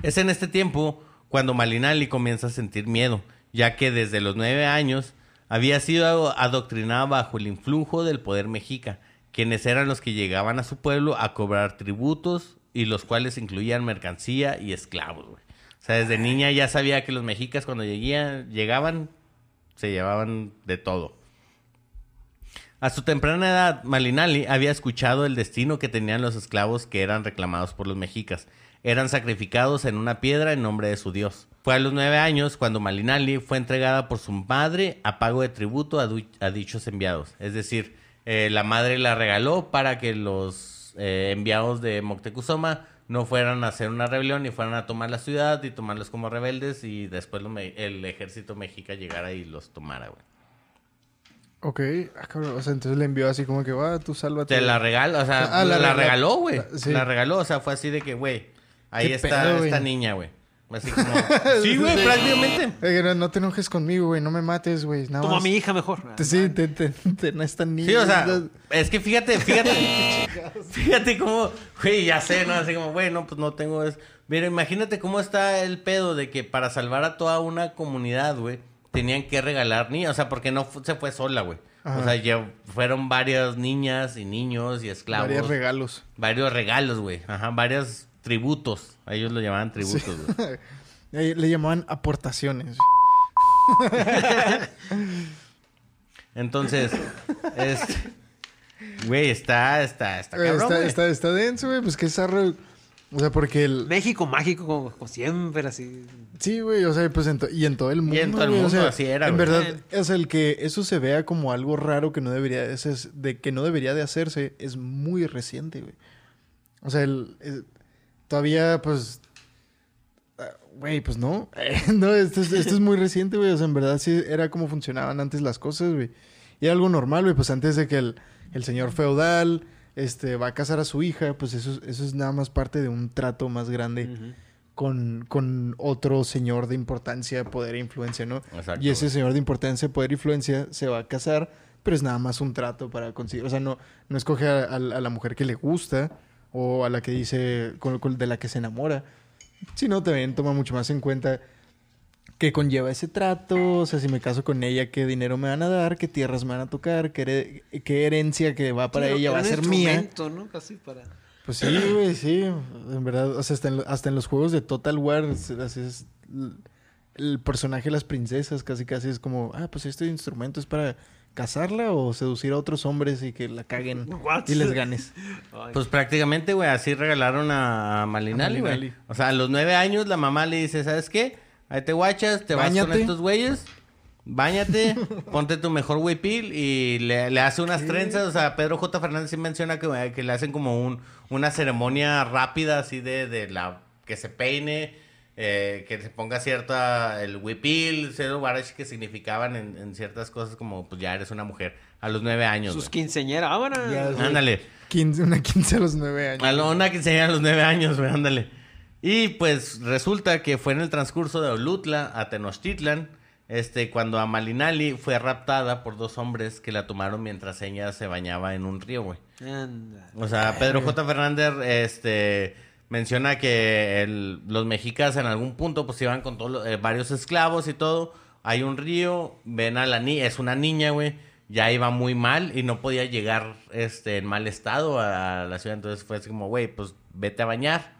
Es en este tiempo cuando Malinali comienza a sentir miedo, ya que desde los nueve años había sido adoctrinado bajo el influjo del poder mexica, quienes eran los que llegaban a su pueblo a cobrar tributos y los cuales incluían mercancía y esclavos, güey. O sea, desde niña ya sabía que los mexicas cuando llegaban se llevaban de todo. A su temprana edad, Malinali había escuchado el destino que tenían los esclavos que eran reclamados por los mexicas. Eran sacrificados en una piedra en nombre de su dios. Fue a los nueve años cuando Malinali fue entregada por su madre a pago de tributo a, a dichos enviados. Es decir, eh, la madre la regaló para que los eh, enviados de Moctezuma no fueran a hacer una rebelión y fueran a tomar la ciudad y tomarlos como rebeldes y después el ejército mexica llegara y los tomara, güey.
Ok, ah, cabrón. O sea, entonces le envió así como que va, tú sálvate.
Te la regaló, o sea,
Ah,
la,
la rega-
regaló, güey.
la- sí.
La regaló, o sea, fue así de que, güey, ahí
¿Qué
está
pedo,
esta niña, güey. Así como... sí, güey, prácticamente.
Oye, no, no te enojes conmigo, güey. No me mates, güey. Nada
Toma a
más-
mi hija mejor.
Te- sí, te, te, te- no es tan niña.
Sí, o sea, es que fíjate, fíjate. fíjate cómo, güey, ya sé, ¿no? Así como, güey, no, pues no tengo eso. Mira, imagínate cómo está el pedo de que para salvar a toda una comunidad, güey, tenían que regalar niñas. O sea, porque no se fue sola, güey. O sea, ya fueron varias niñas y niños y esclavos.
Varios regalos.
Varios regalos, güey. Ajá, varios tributos. A ellos lo llamaban tributos.
Eh, Le llamaban aportaciones.
Entonces, este... Güey, está, está, está
Eh,
cabrón,
está,
güey.
está, está denso, güey. Pues que zarro. O sea, porque el.
México mágico, como, como siempre, así.
Sí, güey. O sea, pues en to- y en todo el mundo.
en todo el
güey, o
mundo
sea,
así era,
En
güey.
verdad, sea, el que eso se vea como algo raro que no debería de, hacerse- de que no debería de hacerse es muy reciente, güey. O sea, el, el- todavía, pues. ah, Güey, pues no. no, esto es, esto es muy reciente, güey. O sea, en verdad sí era como funcionaban antes las cosas, güey. Y era algo normal, güey. Pues antes de que el, el señor feudal este, va a casar a su hija, pues eso, es- eso es nada más parte de un trato más grande con, con otro señor de importancia, poder e influencia, ¿no?
Exacto,
y ese
güey.
señor de importancia, poder e influencia se va a casar, pero es nada más un trato para conseguir. O sea, no, no escoge a, a- a la mujer que le gusta o a la que dice, con, con- de la que se enamora, sino también toma mucho más en cuenta qué conlleva ese trato, o sea, si me caso con ella, qué dinero me van a dar, qué tierras me van a tocar, qué, here- qué herencia que va para
Sí,
ella va a ser mía.
instrumento, ¿no? Casi para...
Pues sí, güey, sí. En verdad, o sea, hasta en, hasta en los juegos de Total War, así es el personaje de las princesas casi casi es como, ah, pues este instrumento es para casarla o seducir a otros hombres y que la caguen
What?
y les ganes.
Pues prácticamente, güey, así regalaron a Malinali, güey. O sea, a los nueve años la mamá le dice, ¿sabes qué? Ahí te guachas, te vas con
Báñate.
estos güeyes, báñate, ponte tu mejor huipil y le, le hace unas trenzas. O sea, Pedro J. Fernández sí menciona que, que le hacen como un, una ceremonia rápida así de, de la que se peine, eh, que se ponga cierta el huipil, ciertos guaraches que significaban en, en ciertas cosas como, pues ya eres una mujer a los nueve años.
Sus quinceañeras, vámonos.
Ya, sí.
Ándale.
Quince- una quince a los nueve años.
A lo- una quinceañera a los nueve años, güey, ándale. Y pues resulta que fue en el transcurso de Olutla a Tenochtitlan, este, cuando a Malinali fue raptada por dos hombres que la tomaron mientras ella se bañaba en un río, güey. O sea, Pedro J. Fernández, este, menciona que el- los mexicas en algún punto pues iban con todos eh, varios esclavos y todo. Hay un río, ven a la niña, es una niña, güey. Ya iba muy mal y no podía llegar, este, en mal estado a, la ciudad. Entonces fue así como, güey, pues vete a bañar.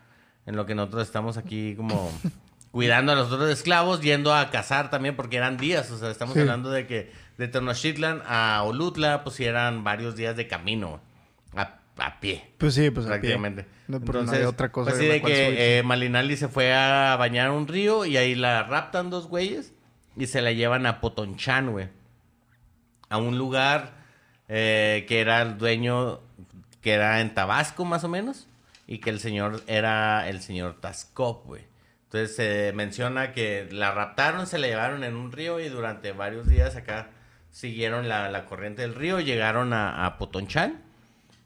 En lo que nosotros estamos aquí como cuidando a los otros esclavos, yendo a cazar también porque eran días. O sea, estamos
Sí.
hablando de que de Tenochtitlan a Olutla, pues eran varios días de camino, a, a pie.
Pues sí, pues a pie.
prácticamente.
No, pero no hay otra cosa
Pues sí,
de
que eh, Malinali se fue a bañar a un río y ahí la raptan dos güeyes y se la llevan a Potonchan, güey. A un lugar eh, que era el dueño, que era en Tabasco más o menos, y que el señor era el señor Tascop, güey. Entonces se menciona que la raptaron, se la llevaron en un río y durante varios días acá siguieron la, la corriente del río, llegaron a, a Potonchan.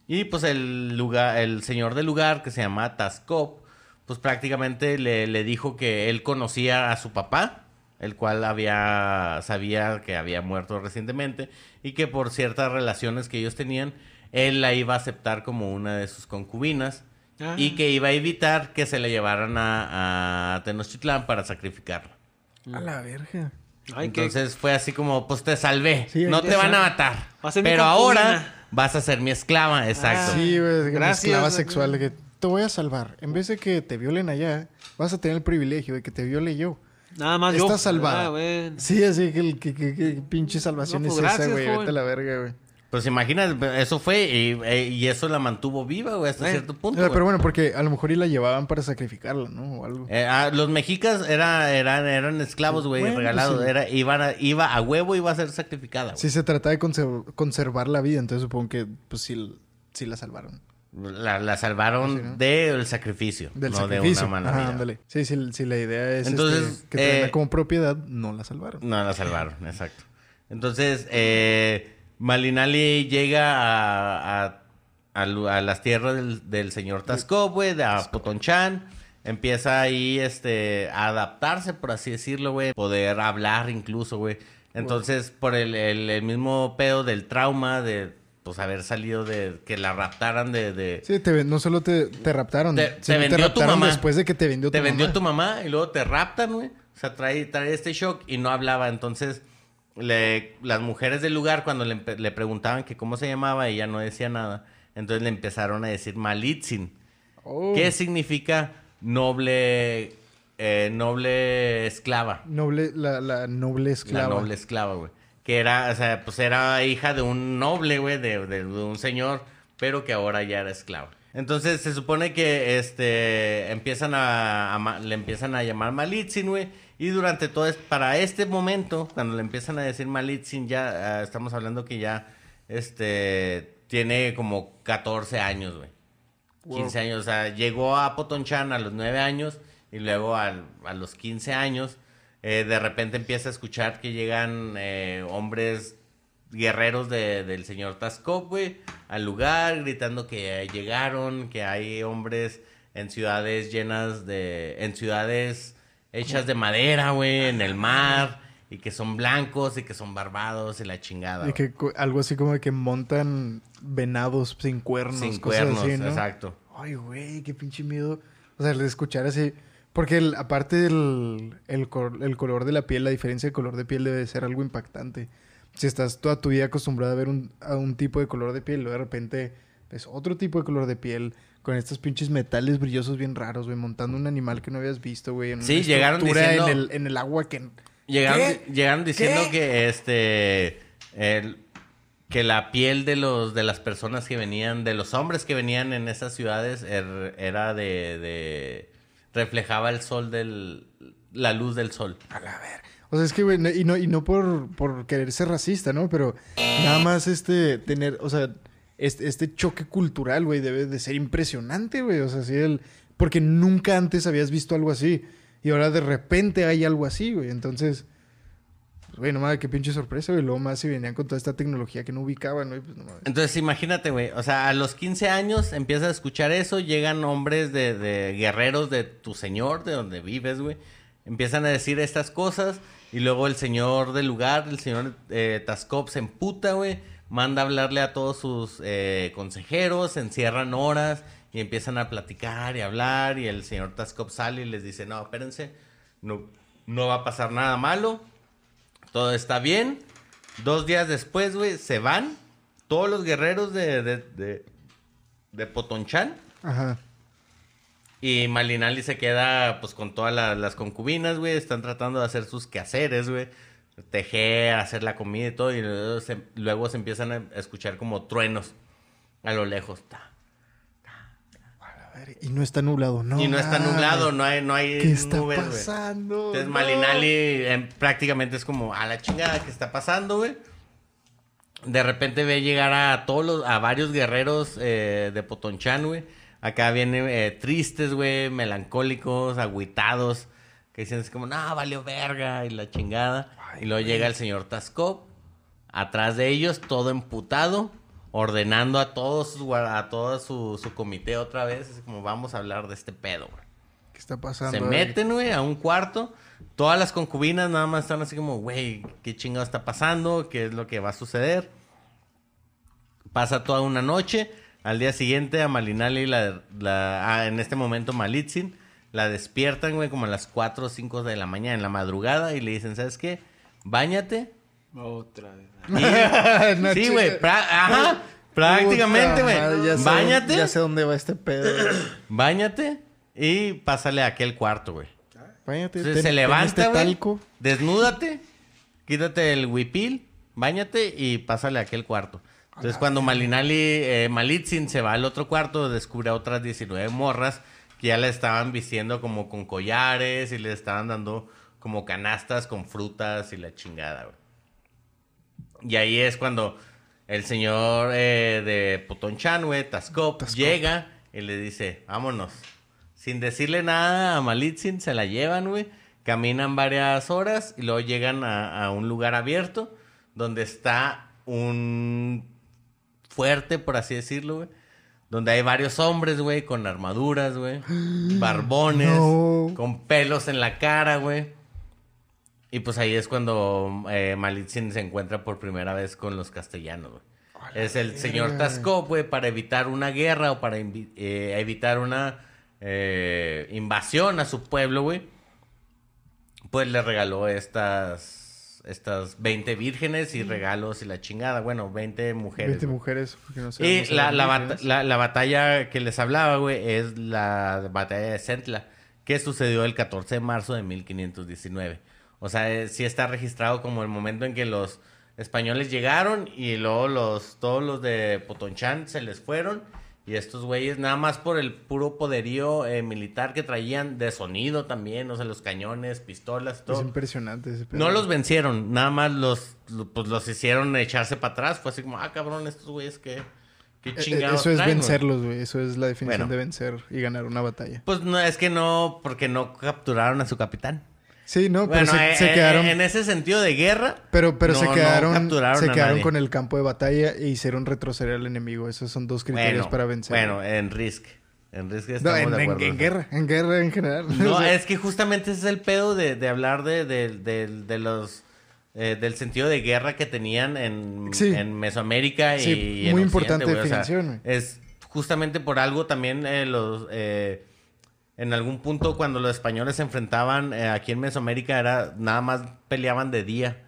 Y pues el lugar, el señor del lugar que se llama Tascop, pues prácticamente le, le dijo que él conocía a su papá, el cual había, sabía que había muerto recientemente, y que por ciertas relaciones que ellos tenían, él la iba a aceptar como una de sus concubinas,
Ah.
y que iba a evitar que se le llevaran a, a Tenochtitlán para sacrificarla.
A la verga.
Ay, qué-
Entonces fue así como, pues te salvé,
Sí,
no te van a matar, pero
concubina.
ahora vas a ser mi esclava, exacto.
Ah.
Sí, güey,
Gracias,
esclava sexual de que te voy a salvar. En vez de que te violen allá, vas a tener el privilegio de que te viole yo.
Nada más yo.
Estás salvada.
Ah, bueno.
Sí, así que, el- que, que- que pinche salvación
No, pues,
es esa,
gracias,
güey. Vete a la verga, güey.
Pues imagínate, eso fue y, eh, y eso la mantuvo viva, güey, hasta
Eh,
cierto punto.
Eh, pero bueno, porque a lo mejor y la llevaban para sacrificarla, ¿no? O algo.
Eh, ah, los mexicas era, eran, eran esclavos, güey,
Bueno,
regalados.
sí.
Era, iban a- iba a huevo, iba a ser sacrificada. güey.
Sí se trata de conser- conservar la vida, entonces supongo que pues sí, sí la salvaron.
La, la salvaron
Sí, ¿no?
del sacrificio,
Del
no
sacrificio.
de una mala
Ajá,
vida.
ándale. Sí, sí, sí, la idea es
Entonces,
este, que tenerla
eh,
como propiedad, no la salvaron.
No la salvaron, exacto. Entonces, eh, Malinali llega a, a, a lu- a las tierras del, del señor Tascop, güey, de a Potonchan. Empieza ahí este, a adaptarse, por así decirlo, güey. Poder hablar incluso, güey. Entonces, por el, el- el mismo pedo del trauma de pues haber salido de que la raptaran de, de-
Sí, te, no solo te, te raptaron,
Te- te vendió tu
raptaron
mamá.
después de que te vendió
te
tu
vendió
mamá.
tu mamá y luego te raptan, güey. O sea, trae, trae este shock y no hablaba. Entonces, le, las mujeres del lugar, cuando le, le preguntaban que cómo se llamaba, ella no decía nada. Entonces le empezaron a decir Malitzin.
Oh,
¿Qué significa noble, eh, noble esclava?
noble, la, la noble esclava.
La noble esclava, güey. Que era, o sea, pues era hija de un noble, güey, de, de- de un señor, pero que ahora ya era esclava. Entonces se supone que este empiezan a, le empiezan a llamar Malitzin, güey. Y durante todo es para este momento, cuando le empiezan a decir Malitzin, ya ah, estamos hablando que ya este tiene como 14 años, güey. 15 años, o sea, llegó a Potonchan a los 9 años y luego al- a los 15 años, eh, de repente empieza a escuchar que llegan eh, hombres guerreros de- del señor Tascop, güey, al lugar, gritando que llegaron, que hay hombres en ciudades llenas de... en ciudades hechas de madera, güey, en el mar, y que son blancos y que son barbados y la chingada.
Y que algo así como de que montan venados sin cuernos.
Sin
cosas
cuernos,
así, ¿no?
exacto.
Ay, güey, qué pinche miedo. O sea, escuchar así. Porque el- aparte del el, cor- el color de la piel, la diferencia de color de piel debe ser algo impactante. Si estás toda tu vida acostumbrada a ver un, a un tipo de color de piel, luego de repente ves otro tipo de color de piel, con estos pinches metales brillosos bien raros, güey, montando un animal que no habías visto, güey. en una
Sí, llegaron diciendo-
En el, en el agua que...
Llegaron,
¿Qué?
llegaron diciendo
¿Qué?
que este el- que la piel de los de las personas que venían, de los hombres que venían en esas ciudades er- era de, de reflejaba el sol del la luz del sol.
A la ver. O sea, es que, güey, no- y no, y no por, por querer ser racista, ¿no? Pero nada más este, tener, o sea, este, este choque cultural, güey, debe de ser impresionante, güey. O sea, sí, el... Porque nunca antes habías visto algo así. Y ahora de repente hay algo así, güey. Entonces, pues, güey, no mames, qué pinche sorpresa, güey. Luego más si venían con toda esta tecnología que no ubicaban, güey, pues no mames.
Entonces imagínate, güey, o sea, a los 15 años empiezas a escuchar eso, llegan hombres de, guerreros de tu señor, de donde vives, güey. Empiezan a decir estas cosas y luego el señor del lugar, el señor eh, Tascop se emputa, güey. Manda a hablarle a todos sus eh, consejeros, se encierran horas y empiezan a platicar y hablar y el señor Tascop sale y les dice, no, espérense, no, no va a pasar nada malo, todo está bien. Dos días después, güey, se van todos los guerreros de, de, de, de Potonchán.
Ajá.
Y Malinali se queda, pues, con todas la- las concubinas, güey. Están tratando de hacer sus quehaceres, güey. Tejer, hacer la comida y todo. Y luego se, luego se empiezan a escuchar como truenos a lo lejos. Ta.
A ver, y no está nublado, ¿no?
y no está nublado, no hay, no hay
¿Qué está
nubes,
pasando?
Entonces
No.
Malinali em, prácticamente es como a la chingada que está pasando, güey. De repente ve llegar a todos los, a varios guerreros eh, de Potonchán, güey. Acá vienen eh, tristes, güey, melancólicos, agüitados, que dicen así como, no, valió verga y la chingada. Y luego llega el señor Tascop, atrás de ellos, todo emputado, ordenando a todos a todo su, su comité otra vez, así como, vamos a hablar de este pedo, güey.
¿Qué está pasando?
Se
ahí?
meten, güey, a un cuarto. Todas las concubinas nada más están así como, güey, ¿qué chingado está pasando? ¿Qué es lo que va a suceder? Pasa toda una noche. Al día siguiente a Malinali, la, la- ah, en este momento Malitzin, la despiertan, güey, como a las 4 o 5 de la mañana, en la madrugada, y le dicen, ¿sabes qué? Báñate.
Otra vez.
Y-
No,
sí, güey, ajá, prácticamente, güey.
sé-
Báñate.
Ya sé dónde va este pedo.
Báñate y pásale a aquel cuarto, güey.
Váyate,
Entonces
ten-
se levanta,
este
güey, desnúdate, quítate el huipil, bañate y pásale a aquel cuarto. Entonces cuando Malinali, eh, Malitzin se va al otro cuarto, descubre a otras 19 morras que ya le estaban vistiendo como con collares y le estaban dando como canastas con frutas y la chingada, güey. Y ahí es cuando el señor eh, de Potonchan, güey, Tascop, llega y le dice, vámonos. Sin decirle nada a Malitzin, se la llevan, güey. Caminan varias horas y luego llegan a, a un lugar abierto donde está un fuerte, por así decirlo, güey. Donde hay varios hombres, güey, con armaduras, güey. Barbones,
No.
con pelos en la cara, güey. Y pues ahí es cuando eh, Malitzin se encuentra por primera vez con los castellanos, güey. Es el señor. Tascop, güey, para evitar una guerra o para eh, evitar una eh, invasión a su pueblo, güey. Pues le regaló estas, estas 20 vírgenes y regalos y la chingada. Bueno, 20 mujeres.
20
güey.
mujeres. porque no
Y la- la batalla que les hablaba, güey, es la batalla de Centla, que sucedió el 14 de marzo de 1519. O sea, eh, sí está registrado como el momento en que los españoles llegaron y luego los, todos los de Potonchán se les fueron. Y estos güeyes, nada más por el puro poderío eh, militar que traían de sonido también, o sea, los cañones, pistolas,
Es
todo.
impresionante ese pedo.
No los vencieron, nada más los, lo- pues los hicieron echarse para atrás. Fue así como, ah, cabrón, estos güeyes, ¿qué, ¿Qué
Eh,
chingados
Eso es
traen,
vencerlos, güey. Eso es la definición
Bueno.
de vencer y ganar una batalla.
Pues no, es que no, porque no capturaron a su capitán.
Sí, no, pero se,
eh,
se
eh,
quedaron.
en ese sentido de guerra,
Pero, pero
no-
se
no
quedaron, se quedaron con el campo de batalla e hicieron retroceder al enemigo. Esos son dos criterios
bueno,
para vencer.
bueno, en Risk. En Risk
No,
estamos
en,
de
en-
acuerdo.
en guerra, en guerra en general.
No,
O sea,
es que justamente ese es el pedo de, de hablar de, de, de- de los... eh, del sentido de guerra que tenían en,
Sí.
en Mesoamérica
Sí,
y en
muy
Occidente,
importante
güey. O sea,
definición,
es justamente por algo también eh, los... en algún punto cuando los españoles se enfrentaban eh, aquí en Mesoamérica era nada más peleaban de día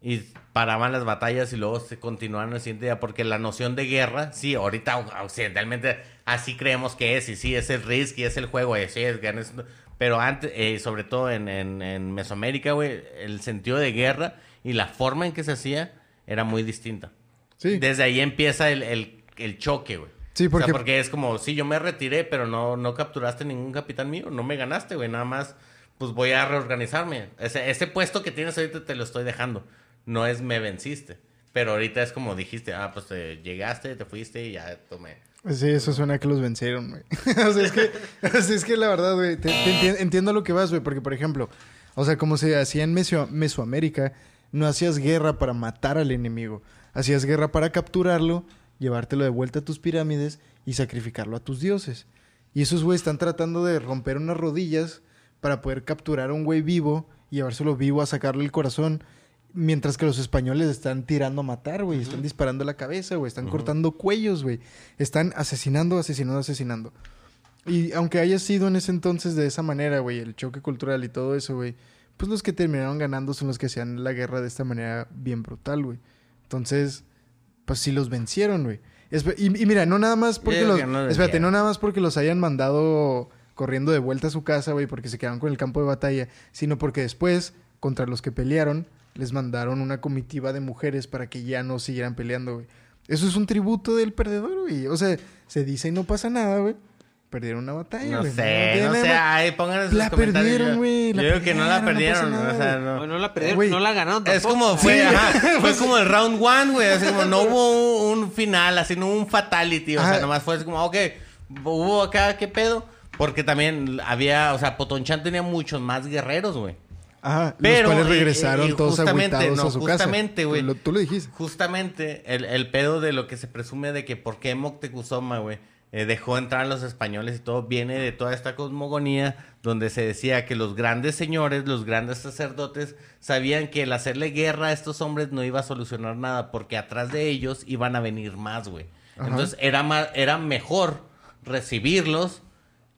y paraban las batallas y luego se continuaban el siguiente día porque la noción de guerra, sí, ahorita occidentalmente así creemos que es y sí, es el risk y es el juego, y sí, es ganas- pero antes, eh, sobre todo en, en, en Mesoamérica, güey, el sentido de guerra y la forma en que se hacía era muy distinta.
sí.
Desde ahí empieza el, el, el choque, güey.
Sí,
O
porque-
sea, porque es como, sí, yo me retiré, pero no, no capturaste ningún capitán mío, no me ganaste, güey, nada más, pues voy a reorganizarme. Ese, ese puesto que tienes ahorita te lo estoy dejando, no es me venciste. Pero ahorita es como dijiste, ah, pues te llegaste, te fuiste y ya tomé.
Sí, eso suena que los vencieron, güey. o, sea, es que, o sea, es que la verdad, güey, te- te enti- entiendo lo que vas, güey, porque, por ejemplo, o sea, como se hacía en Mesio- Mesoamérica, no hacías guerra para matar al enemigo, hacías guerra para capturarlo, llevártelo de vuelta a tus pirámides y sacrificarlo a tus dioses. Y esos güeyes están tratando de romper unas rodillas para poder capturar a un güey vivo y llevárselo vivo a sacarle el corazón. Mientras que los españoles están tirando a matar, güey. Están disparando la cabeza, güey. Están cortando cuellos, güey. Están asesinando, asesinando, asesinando. Y aunque haya sido en ese entonces de esa manera, güey, el choque cultural y todo eso, güey, pues los que terminaron ganando son los que hacían la guerra de esta manera bien brutal, güey. Entonces, pues sí los vencieron, güey. Y, y mira, no nada más porque
Yo
los...
no
espérate, no nada más porque los hayan mandado corriendo de vuelta a su casa, güey, porque se quedaron con el campo de batalla, sino porque después, contra los que pelearon, les mandaron una comitiva de mujeres para que ya no siguieran peleando, güey. Eso es un tributo del perdedor, güey. O sea, se dice y no pasa nada, güey. Perdieron una batalla,
No
güey.
sé, no
nada
sé, ay, pongan en sus
La
comentarios.
perdieron,
Yo-
güey, la
Yo creo que no la
perdieron, no
o sea, no.
Bueno, no la perdieron,
Güey.
no la ganaron
Es como fue,
Sí.
ajá, fue como el round one, güey. Así como no hubo un, final, así no hubo un fatality. O sea, nomás fue así como, ok, hubo acá, ¿qué pedo? Porque también había, o sea, Potonchan tenía muchos más guerreros, güey.
Ajá,
Pero,
los cuales
y-
regresaron
y- y
todos
justamente,
agüitados
no,
a su casa.
justamente, güey.
Tú lo- Tú lo dijiste.
Justamente el, el pedo de lo que se presume de que por qué Moctezuma, güey, eh, dejó entrar a los españoles y todo viene de toda esta cosmogonía donde se decía que los grandes señores, los grandes sacerdotes sabían que el hacerle guerra a estos hombres no iba a solucionar nada porque atrás de ellos iban a venir más, güey.
Ajá.
Entonces era ma- era mejor recibirlos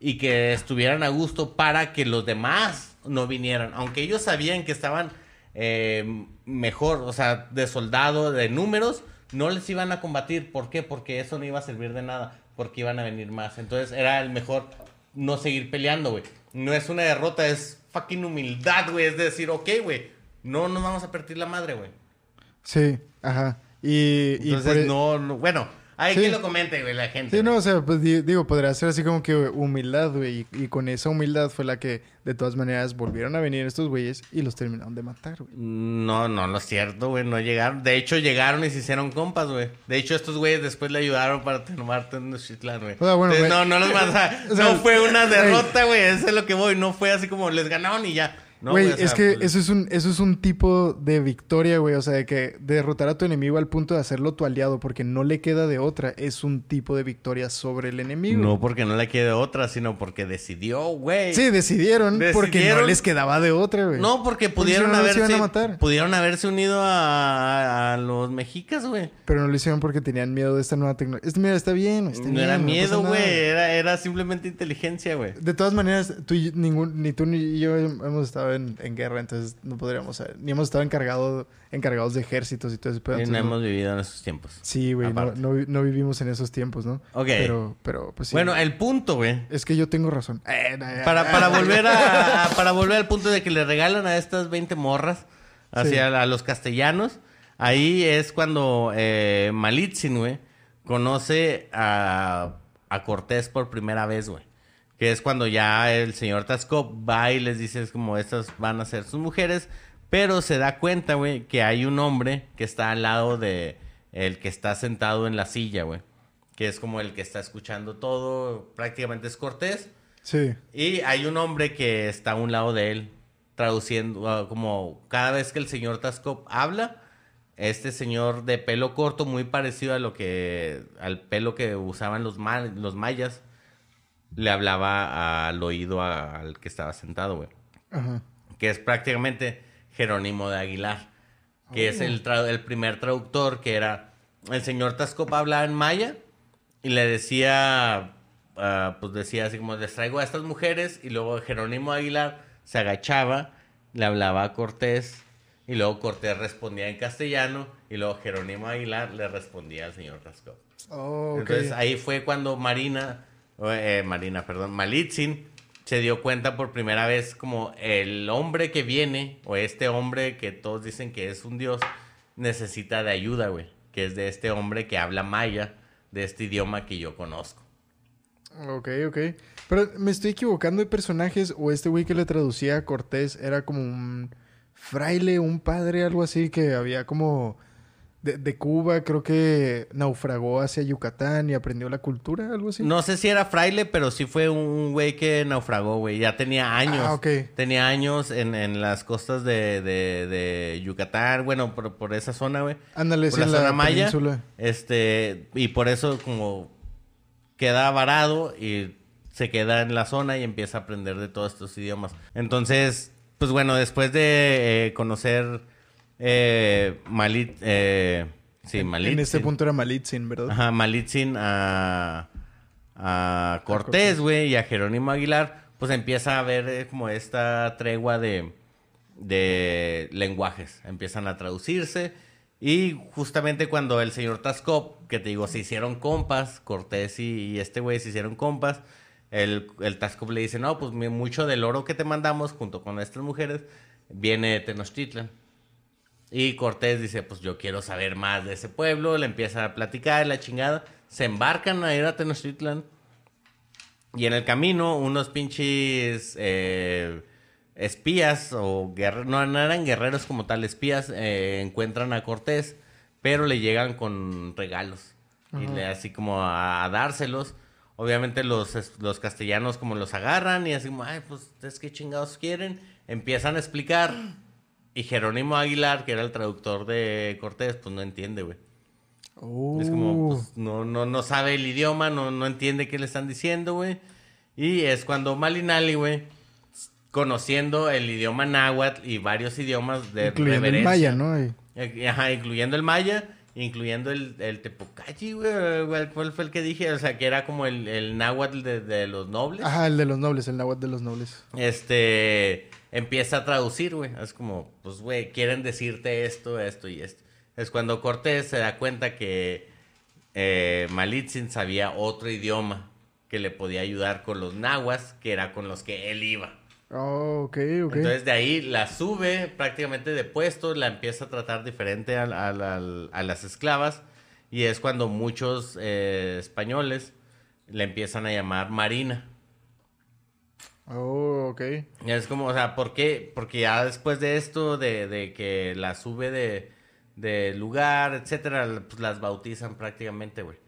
y que estuvieran a gusto para que los demás no vinieran. Aunque ellos sabían que estaban eh, mejor, o sea, de soldado, de números, no les iban a combatir. ¿Por qué? Porque eso no iba a servir de nada, porque iban a venir más. Entonces era el mejor no seguir peleando, güey. No es una derrota, es fucking humildad, güey. Es decir, ok, güey, no nos vamos a partir la madre, güey.
Sí, ajá. Y, y
Entonces,
por- e-
no, no- bueno, hay
Sí.
que lo comente, güey, la gente.
Sí, no, o sea, pues di- digo, podría ser así como que humildad, güey. Y, y con esa humildad fue la que, de todas maneras, volvieron a venir estos güeyes y los terminaron de matar, güey.
No, no, no es cierto, güey. No llegaron. De hecho, llegaron y se hicieron compas, güey. De hecho, estos güeyes después le ayudaron para tomar Tenochtitlan, güey.
O sea, bueno,
Entonces,
güey.
no, no los mata.
O sea,
no fue una derrota, güey. Eso es lo que voy. No fue así como les ganaron y ya. No,
Güey, es que
pues,
eso es un eso es un tipo de victoria, güey. O sea, de que derrotar a tu enemigo al punto de hacerlo tu aliado porque no le queda de otra. Es un tipo de victoria sobre el enemigo.
No porque no le quede otra, sino porque decidió, güey.
Sí, decidieron, porque no les quedaba de otra, güey.
No, porque pudieron
no,
haberse,
a matar.
pudieron haberse unido a, a los mexicas, güey.
Pero no lo hicieron porque tenían miedo de esta nueva tecnología. Este, mira, está bien, está
No
bien,
era miedo, güey. Era, era simplemente inteligencia, güey.
De todas maneras, tú y, ningún, ni tú ni yo hemos estado en, en guerra, entonces no podríamos saber. Ni hemos estado encargado, encargados de ejércitos y todo eso. pero
Y no hemos vivido en esos tiempos.
Sí, güey, no, no, vi- no vivimos en esos tiempos, ¿no?
Ok.
Pero, pero, pues sí.
Bueno, el punto, güey.
Es que yo tengo razón. Eh.
Para, para volver a, a- para volver al punto de que le regalan a estas 20 morras hacia
Sí.
a los castellanos, ahí es cuando eh, Malitzin, güey, conoce a, a Cortés por primera vez, güey. Que es cuando ya el señor Tasco va y les dice es como estas van a ser sus mujeres, pero se da cuenta, güey, que hay un hombre que está al lado de el que está sentado en la silla, güey. que es como el que está escuchando todo, prácticamente es Cortés.
Sí.
Y hay un hombre que está a un lado de él, traduciendo, ah, como cada vez que el señor Tascop habla, este señor de pelo corto, muy parecido a lo que, al pelo que usaban los, ma- los mayas, le hablaba al oído a- al que estaba sentado, güey.
Ajá.
Que es prácticamente Jerónimo de Aguilar, que es el, el primer traductor que era, el señor Tascop hablaba en maya y le decía, ah, pues decía así como, les traigo a estas mujeres y luego Jerónimo Aguilar se agachaba, le hablaba a Cortés y luego Cortés respondía en castellano y luego Jerónimo Aguilar le respondía al señor Tascop.
Oh.
Entonces ahí fue cuando Marina, eh, Marina, perdón, Malitzin se dio cuenta por primera vez como el hombre que viene, o este hombre que todos dicen que es un dios, necesita de ayuda, güey. Que es de este hombre que habla maya, de este idioma que yo conozco.
Ok, ok. Pero me estoy equivocando de personajes o este güey que le traducía a Cortés era como un fraile, un padre, algo así que había como de, de Cuba, creo que naufragó hacia Yucatán y aprendió la cultura, algo así.
No sé si era fraile, pero sí fue un güey que naufragó, güey. Ya tenía años.
Ah, ok.
Tenía años en, en las costas de, de, de Yucatán, bueno, por, por esa zona, güey.
Ándale,
por la
en la
zona maya.
península.
Este, y por eso como queda varado y se queda en la zona y empieza a aprender de todos estos idiomas. Entonces, pues bueno, después de eh, conocer eh, Malit, eh, sí, Malitzin.
En este punto era Malitzin, ¿verdad?
Ajá, Malitzin a, a Cortés, güey, y a Jerónimo Aguilar, pues empieza a ver eh, como esta tregua de, de lenguajes. Empiezan a traducirse. Y justamente cuando el señor Tascop, que te digo, se hicieron compas, Cortés y, y este güey se hicieron compas, el, el Tascop le dice, no, pues mucho del oro que te mandamos junto con estas mujeres viene de Tenochtitlan. Y Cortés dice, pues yo quiero saber más de ese pueblo, le empieza a platicar, la chingada. Se embarcan a ir a Tenochtitlan. Y en el camino, unos pinches eh, espías o guerreros, no, no eran guerreros como tal, espías, eh, encuentran a Cortés, pero le llegan con regalos. Y le, así como a, a dárselos. Obviamente los, es- los castellanos como los agarran y así como, ay, pues, ¿ustedes qué chingados quieren? Empiezan a explicar. Y Jerónimo Aguilar, que era el traductor de Cortés, pues no entiende, güey. Es como,
Uh,
pues, no, no, no sabe el idioma, no, no entiende qué le están diciendo, güey. Y es cuando Malinali, güey, conociendo el idioma náhuatl y varios idiomas de
incluyendo el
reverencia.
maya, ¿no?
Eh, Ajá, incluyendo el maya, incluyendo el, el tepocachi, güey. ¿Cuál- ¿Cuál fue el que dije? O sea, que era como el, el náhuatl de, de los nobles.
Ajá, el de los nobles, el náhuatl de los nobles.
Este empieza a traducir, güey. Es como, pues, güey, quieren decirte esto, esto y esto. Es cuando Cortés se da cuenta que eh, Malitzin sabía otro idioma que le podía ayudar con los nahuas, que era con los que él iba.
Oh, ok, ok.
Entonces de ahí la sube prácticamente de puesto, la empieza a tratar diferente a, a- a- a las esclavas y es cuando muchos eh, españoles le empiezan a llamar Marina.
Oh, ok.
Y es como, o sea, ¿por qué? Porque ya después de esto, de, de que la sube de, de lugar, etcétera, pues las bautizan prácticamente, güey.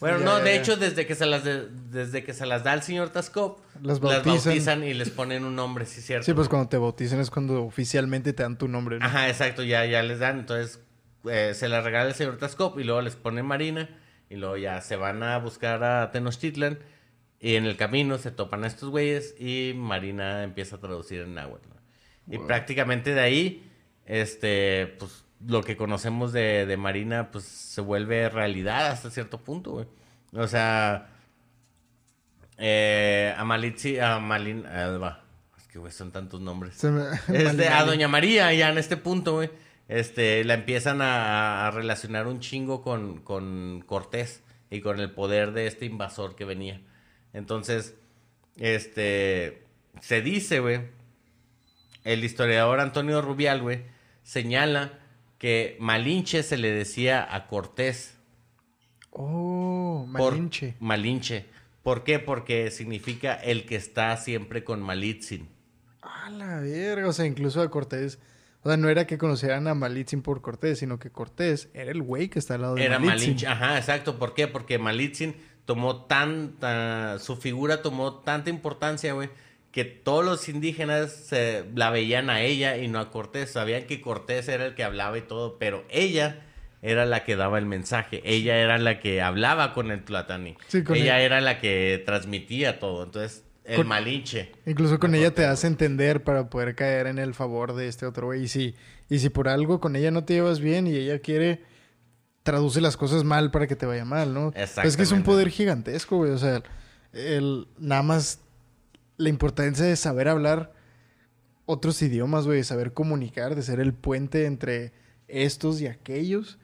Bueno, no, de hecho, desde que se las de- desde que se las da el señor Tascop,
Las
las
bautizan.
bautizan y les ponen un nombre, sí, cierto.
Sí, pues cuando te bautizan es cuando oficialmente te dan tu nombre, ¿no?
Ajá, exacto, ya, ya les dan. Entonces, eh, se las regala el señor Tascop y luego les pone Marina. Y luego ya se van a buscar a Tenochtitlan. Y en el camino se topan a estos güeyes y Marina empieza a traducir en náhuatl. ¿no? Y prácticamente de ahí, este, pues lo que conocemos de, de Marina, pues se vuelve realidad hasta cierto punto, güey. O sea, eh, a Malitzi, a Malin, ah, va. es que güey, son tantos nombres.
Me-
Este, a
Malinali.
Doña María, ya en este punto, güey. Este, la empiezan a, a relacionar un chingo con, con Cortés y con el poder de este invasor que venía. Entonces, este, se dice, güey, el historiador Antonio Rubial, güey, señala que Malinche se le decía a Cortés.
Oh,
por-
Malinche.
Malinche. ¿Por qué? Porque significa el que está siempre con Malitzin.
A la verga. O sea, incluso a Cortés. O sea, no era que conocieran a Malitzin por Cortés, sino que Cortés era el güey que está al lado de
Era
Malitzin.
Malinche, ajá, exacto. ¿Por qué? Porque Malitzin tomó tanta, su figura tomó tanta importancia, güey, que todos los indígenas se, la veían a ella y no a Cortés. Sabían que Cortés era el que hablaba y todo, pero ella era la que daba el mensaje. Ella era la que hablaba con el Tlatani.
Sí, con
ella
el-
era la que transmitía todo. Entonces, el
Con-
Malinche.
Incluso con ella te hace entender para poder caer en el favor de este otro güey. Y si, y si por algo con ella no te llevas bien y ella quiere, traduce las cosas mal para que te vaya mal, ¿no? Pues es que es un
Exactamente.
poder gigantesco, güey. O sea, el, nada más la importancia de saber hablar otros idiomas, güey, de saber comunicar, de ser el puente entre estos y aquellos.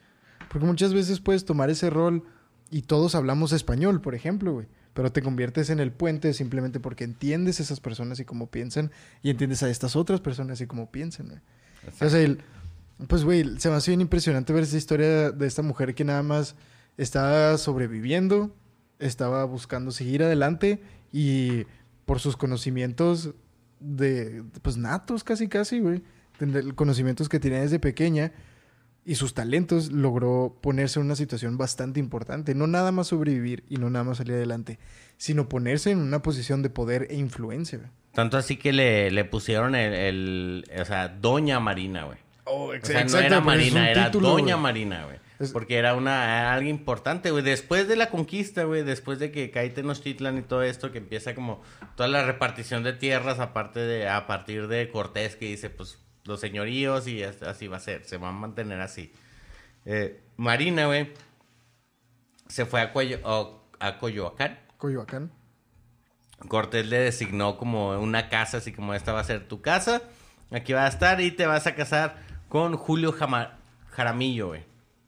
Porque muchas veces puedes tomar ese rol y todos hablamos español, por ejemplo, güey. Pero te conviertes en el puente simplemente porque entiendes a esas personas y cómo piensan y entiendes a estas otras personas y cómo piensan, güey. O sea, el- pues, güey, se me hace bien impresionante ver esa historia de esta mujer que nada más estaba sobreviviendo, estaba buscando seguir adelante y por sus conocimientos de, pues, natos casi, casi, güey, conocimientos que tenía desde pequeña y sus talentos logró ponerse en una situación bastante importante. No nada más sobrevivir y no nada más salir adelante, sino ponerse en una posición de poder e influencia, güey.
Tanto así que le, le pusieron el, el- O sea, Doña Marina, güey.
Oh,
O sea, no era Marina, era Doña Marina, güey. Porque era una era algo importante, güey. Después de la conquista, güey, después de que cae Tenochtitlan y todo esto, que empieza como toda la repartición de tierras, aparte de, a partir de Cortés, que dice, pues, los señoríos y as- así va a ser, se va a mantener así. Eh, Marina, güey, se fue a, Coyoacán.
Coyoacán.
Cortés le designó como una casa, así como esta va a ser tu casa. Aquí va a estar y te vas a casar con Julio Jama- Jaramillo, güey.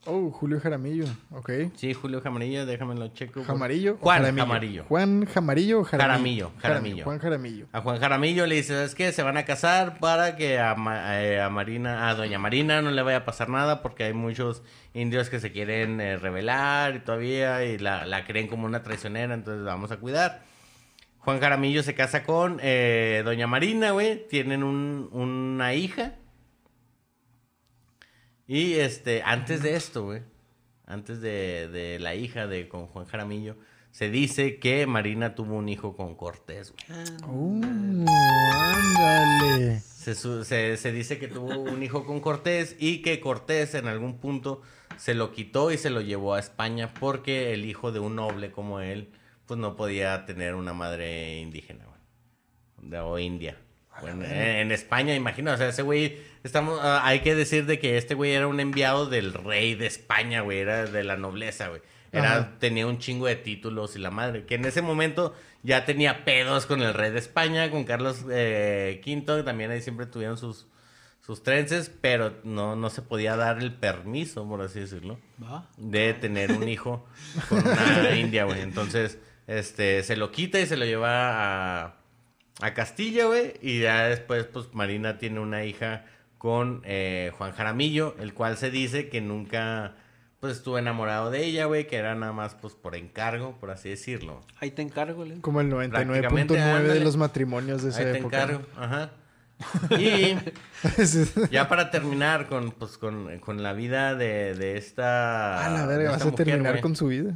Oh, Julio Jaramillo, ok.
Sí, Julio Jaramillo, déjamelo checo.
¿Jamarillo?
Juan
Jaramillo?
Jamarillo.
¿Juan Jamarillo o Jaramillo?
Jaramillo, Jaramillo.
Juan Jaramillo.
A Juan Jaramillo le dice, ¿sabes qué? Se van a casar para que a, eh, a Marina, a Doña Marina no le vaya a pasar nada porque hay muchos indios que se quieren eh, rebelar y todavía y la, la creen como una traicionera, entonces la vamos a cuidar. Juan Jaramillo se casa con eh, Doña Marina, güey. Tienen un- una hija. Y este, antes de esto, güey, antes de, de la hija de con Juan Jaramillo, se dice que Marina tuvo un hijo con Cortés, güey.
Oh, ándale.
Se, se- se dice que tuvo un hijo con Cortés y que Cortés en algún punto se lo quitó y se lo llevó a España porque el hijo de un noble como él, pues no podía tener una madre indígena, güey. De- O india. Bueno, en, España, imagino, o sea, ese güey, estamos, ah, hay que decir de que este güey era un enviado del rey de España, güey, era de la nobleza, güey. Era,
Ajá.
tenía un chingo de títulos y la madre, que en ese momento ya tenía pedos con el rey de España, con Carlos eh, V, también ahí siempre tuvieron sus, sus trences, pero no, no se podía dar el permiso, por así decirlo,
Va.
de tener un hijo con una india, güey. Entonces, este, se lo quita y se lo lleva a, a Castilla, güey, y ya después, pues, Marina tiene una hija con eh, Juan Jaramillo, el cual se dice que nunca, pues, estuvo enamorado de ella, güey, que era nada más, pues, por encargo, por así decirlo.
Ahí te encargo, Len.
Como el
Prácticamente,
99.9 de los matrimonios de esa
Ahí te
época.
encargo, ajá. Y ya para terminar con, pues, con, con la vida de, de esta...
a la verga, vas a terminar
güey.
con su vida.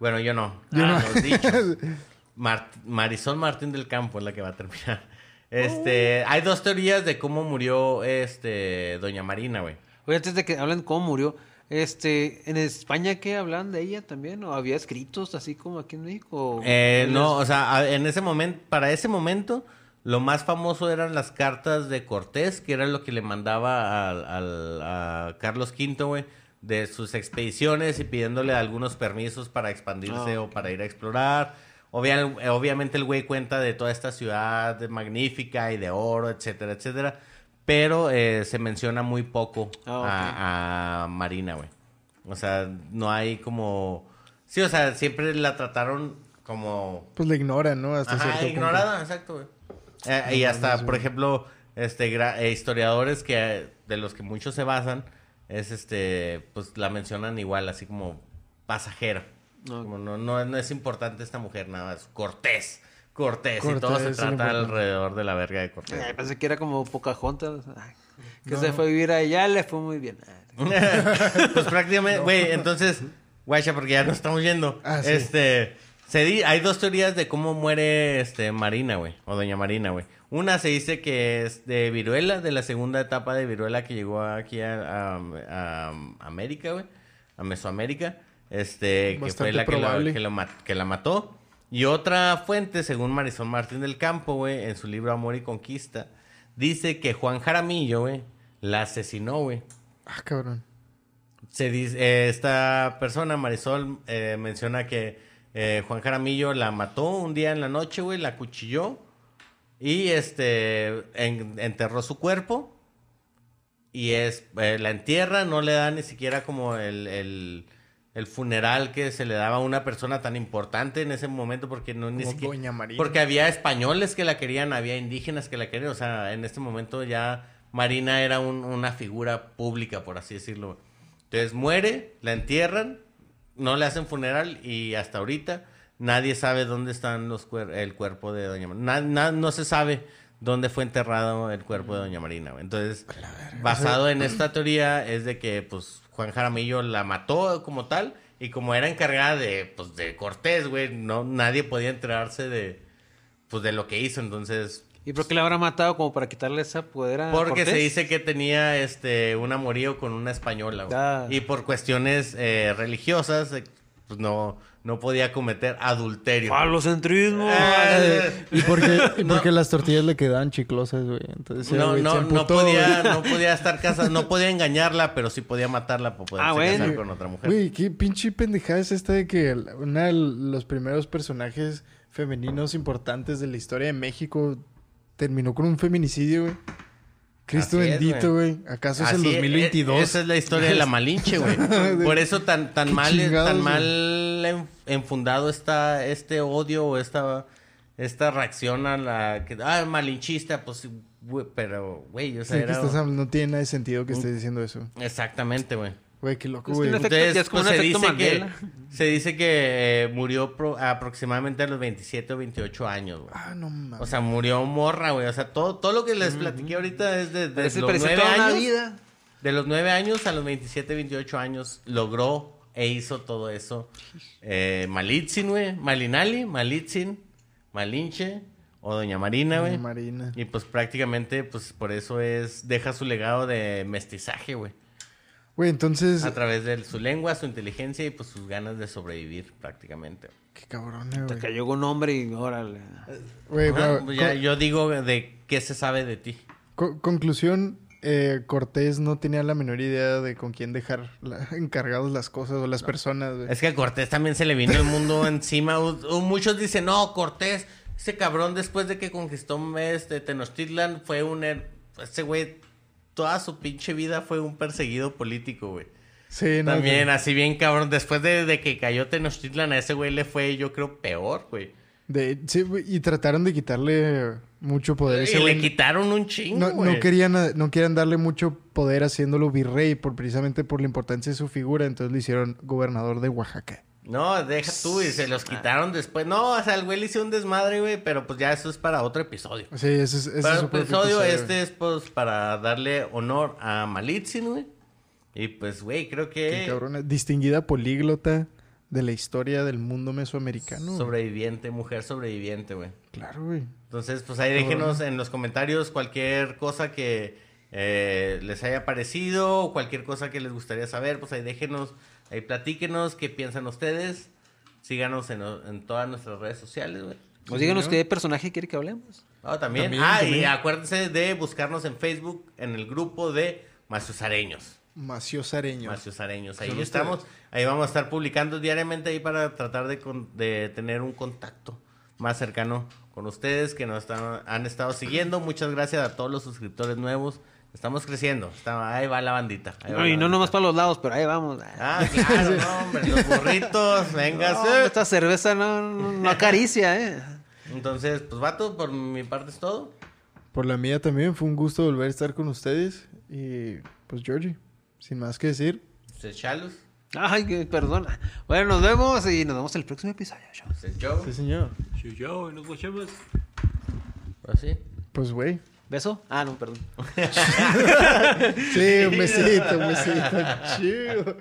Bueno, yo no.
Yo
Ah,
no.
los dichos. Mart- Marisol Martín del Campo es la que va a terminar. Este, hay dos teorías de cómo murió este Doña Marina, güey.
Oye, antes de que hablen cómo murió, este, ¿en España qué hablan de ella también? ¿O había escritos así como aquí en México?
Eh, no, o sea, en ese momento, para ese momento, lo más famoso eran las cartas de Cortés, que era lo que le mandaba al, al- a Carlos V, güey, de sus expediciones y pidiéndole algunos permisos para expandirse
Ah,
o para ir a explorar. Obvia- obviamente el güey cuenta de toda esta ciudad magnífica y de oro, etcétera, etcétera. Pero eh, se menciona muy poco
Ah,
a, a Marina, güey. O sea, no hay como... Sí, o sea, siempre la trataron como...
Pues le ignoran, ¿no? Hasta
Ajá,
cierto punto.
ignorada, exacto, güey. Eh, y hasta, por ejemplo, este gra- eh, historiadores que de los que muchos se basan es este, pues la mencionan igual, así como pasajera. Como no, no, no es importante esta mujer, nada más. Cortés. Cortés, y todo se trata alrededor de la verga de Cortés.
Ay, pensé que era como Pocahontas. Ay, que se fue a vivir allá, le fue muy bien. Ay,
pues prácticamente, güey, entonces, guacha, porque ya nos estamos yendo.
Ah, sí.
Este, se di, hay dos teorías de cómo muere este Marina, güey, o doña Marina, güey. Una se dice que es de viruela, de la segunda etapa de viruela que llegó aquí a, a- a América, güey, a Mesoamérica. Este, que fue la que, la, que, lo ma- que la mató. Y otra fuente, según Marisol Martín del Campo, güey, en su libro Amor y Conquista, dice que Juan Jaramillo, güey, la asesinó, güey.
Ah, cabrón.
Se dice, eh, esta persona, Marisol, eh, menciona que eh, Juan Jaramillo la mató un día en la noche, güey, la cuchilló y este en- enterró su cuerpo y es la entierra, no le da ni siquiera como el, el, el funeral que se le daba a una persona tan importante en ese momento porque no ni siquiera
Doña Marina.
porque había españoles que la querían, había indígenas que la querían, o sea, en este momento ya Marina era un- una figura pública, por así decirlo. Entonces muere, la entierran, no le hacen funeral y hasta ahorita nadie sabe dónde están los cuer- el cuerpo de Doña Marina. Na- na- no se sabe dónde fue enterrado el cuerpo de Doña Marina. Entonces, basado en esta teoría es de que pues Juan Jaramillo la mató como tal y como era encargada de pues de Cortés, güey, no nadie podía enterarse de pues de lo que hizo, entonces
¿Y por qué la habrá matado como para quitarle esa poder a
porque se dice que tenía este un amorío con una española, güey.
Ah.
Y por cuestiones eh, religiosas, pues no, no podía cometer adulterio.
¡Falocentrismo!
Eh,
¿Y por qué, y
No.
por qué las tortillas le quedaban chiclosas, güey? Entonces,
No,
güey
no, no podía,
güey.
no podía estar casada, no podía engañarla, pero sí podía matarla para poder
Ah, bueno.
casar con otra mujer.
Güey, qué pinche pendejada es esta de que uno de los primeros personajes femeninos importantes de la historia de México terminó con un feminicidio, güey. Cristo
Así es,
bendito, güey. ¿Acaso es el
Así, eh,
2022?
Esa es la historia de la Malinche, güey. Por eso tan, tan mal, tan mal en- enfundado está este odio o esta, esta reacción a la que, ah, malinchista, pues, güey, pero, güey, o sea,
Sí, que
era-
estás hablando, no tiene nada de sentido que estés diciendo eso.
Exactamente, güey.
Güey, qué loco,
Es que
güey.
efecto-
Entonces,
ya es como
pues,
un
se, dice que, se dice que eh, murió pro- aproximadamente a los 27 o 28 años, güey.
Ah, no mames.
O sea, murió morra, güey. O sea, todo, todo lo que les platiqué ahorita es de, de
Parece,
los
parece
nueve
toda una
años.
vida.
De los 9 años a los 27, 28 años, logró e hizo todo eso. Eh, Malitzin, güey. Malinali, Malitzin, Malinche o Doña Marina, güey.
Doña Marina.
Y pues prácticamente, pues por eso es, deja su legado de mestizaje, güey.
Güey, entonces...
A través de su lengua, su inteligencia y pues sus ganas de sobrevivir prácticamente.
Qué cabrón,
Te
güey.
cayó un hombre y órale.
Güey,
Ajá,
pero
pues ya,
con-
yo digo de qué se sabe de ti.
co- conclusión, eh, Cortés no tenía la menor idea de con quién dejar la- encargados las cosas o las personas, güey.
Es que a Cortés también se le vino el mundo encima. U- u- Muchos dicen, no, Cortés, ese cabrón después de que conquistó este Tenochtitlan fue un... Ese güey, toda su pinche vida fue un perseguido político, güey.
Sí, no,
También,
güey.
así bien cabrón. Después de, de que cayó Tenochtitlan, a ese güey le fue, yo creo, peor, güey.
De- sí, güey, y trataron de quitarle mucho poder. ese
Y le quitaron un chingo,
no,
güey.
no querían, no querían darle mucho poder haciéndolo virrey, por, precisamente por la importancia de su figura. Entonces lo hicieron gobernador de Oaxaca.
No, deja tú, y se los quitaron después. No, o sea, el güey le hizo un desmadre, güey, pero pues ya eso es para otro episodio.
Sí, ese es, ese es
Para
propio
episodio,
episodio,
este es pues para darle honor a Malitzin, güey. Y pues, güey, creo
Qué
que
cabrona. Distinguida políglota de la historia del mundo mesoamericano.
sobreviviente, mujer sobreviviente, güey.
Claro, güey.
Entonces, pues ahí déjenos en los comentarios cualquier cosa que eh, les haya parecido o cualquier cosa que les gustaría saber, pues ahí déjenos, ahí platíquenos qué piensan ustedes. Síganos en, en todas nuestras redes sociales, güey.
O díganos qué personaje quiere que hablemos.
Ah, también.
También,
ah, y acuérdense de buscarnos en Facebook en el grupo de Maciusareños.
Maciosareño.
Maciusareños. Ahí
Son
estamos. Ahí vamos a estar publicando diariamente ahí para tratar de, con- de tener un contacto más cercano con ustedes que nos están, han estado siguiendo. Muchas gracias a todos los suscriptores nuevos. Estamos creciendo. Está, ahí va la bandita.
Y no nomás para los lados, pero ahí vamos.
Ah, claro, no, hombre. Los burritos,
venga.
No,
esta cerveza no, no, acaricia, ¿eh?
Entonces, pues, vato, por mi parte es todo.
Por la mía también. Fue un gusto volver a estar con ustedes. Y, pues, Georgie, sin más que decir.
Usted, Chalos.
Ay, perdona. Bueno, nos vemos y nos vemos en el próximo episodio.
Yo.
Sí, señor.
Sí, yo. Y nos vemos.
Pues Así.
Pues, güey.
¿Beso? Ah, no, perdón.
sí, un besito, un besito. Chido.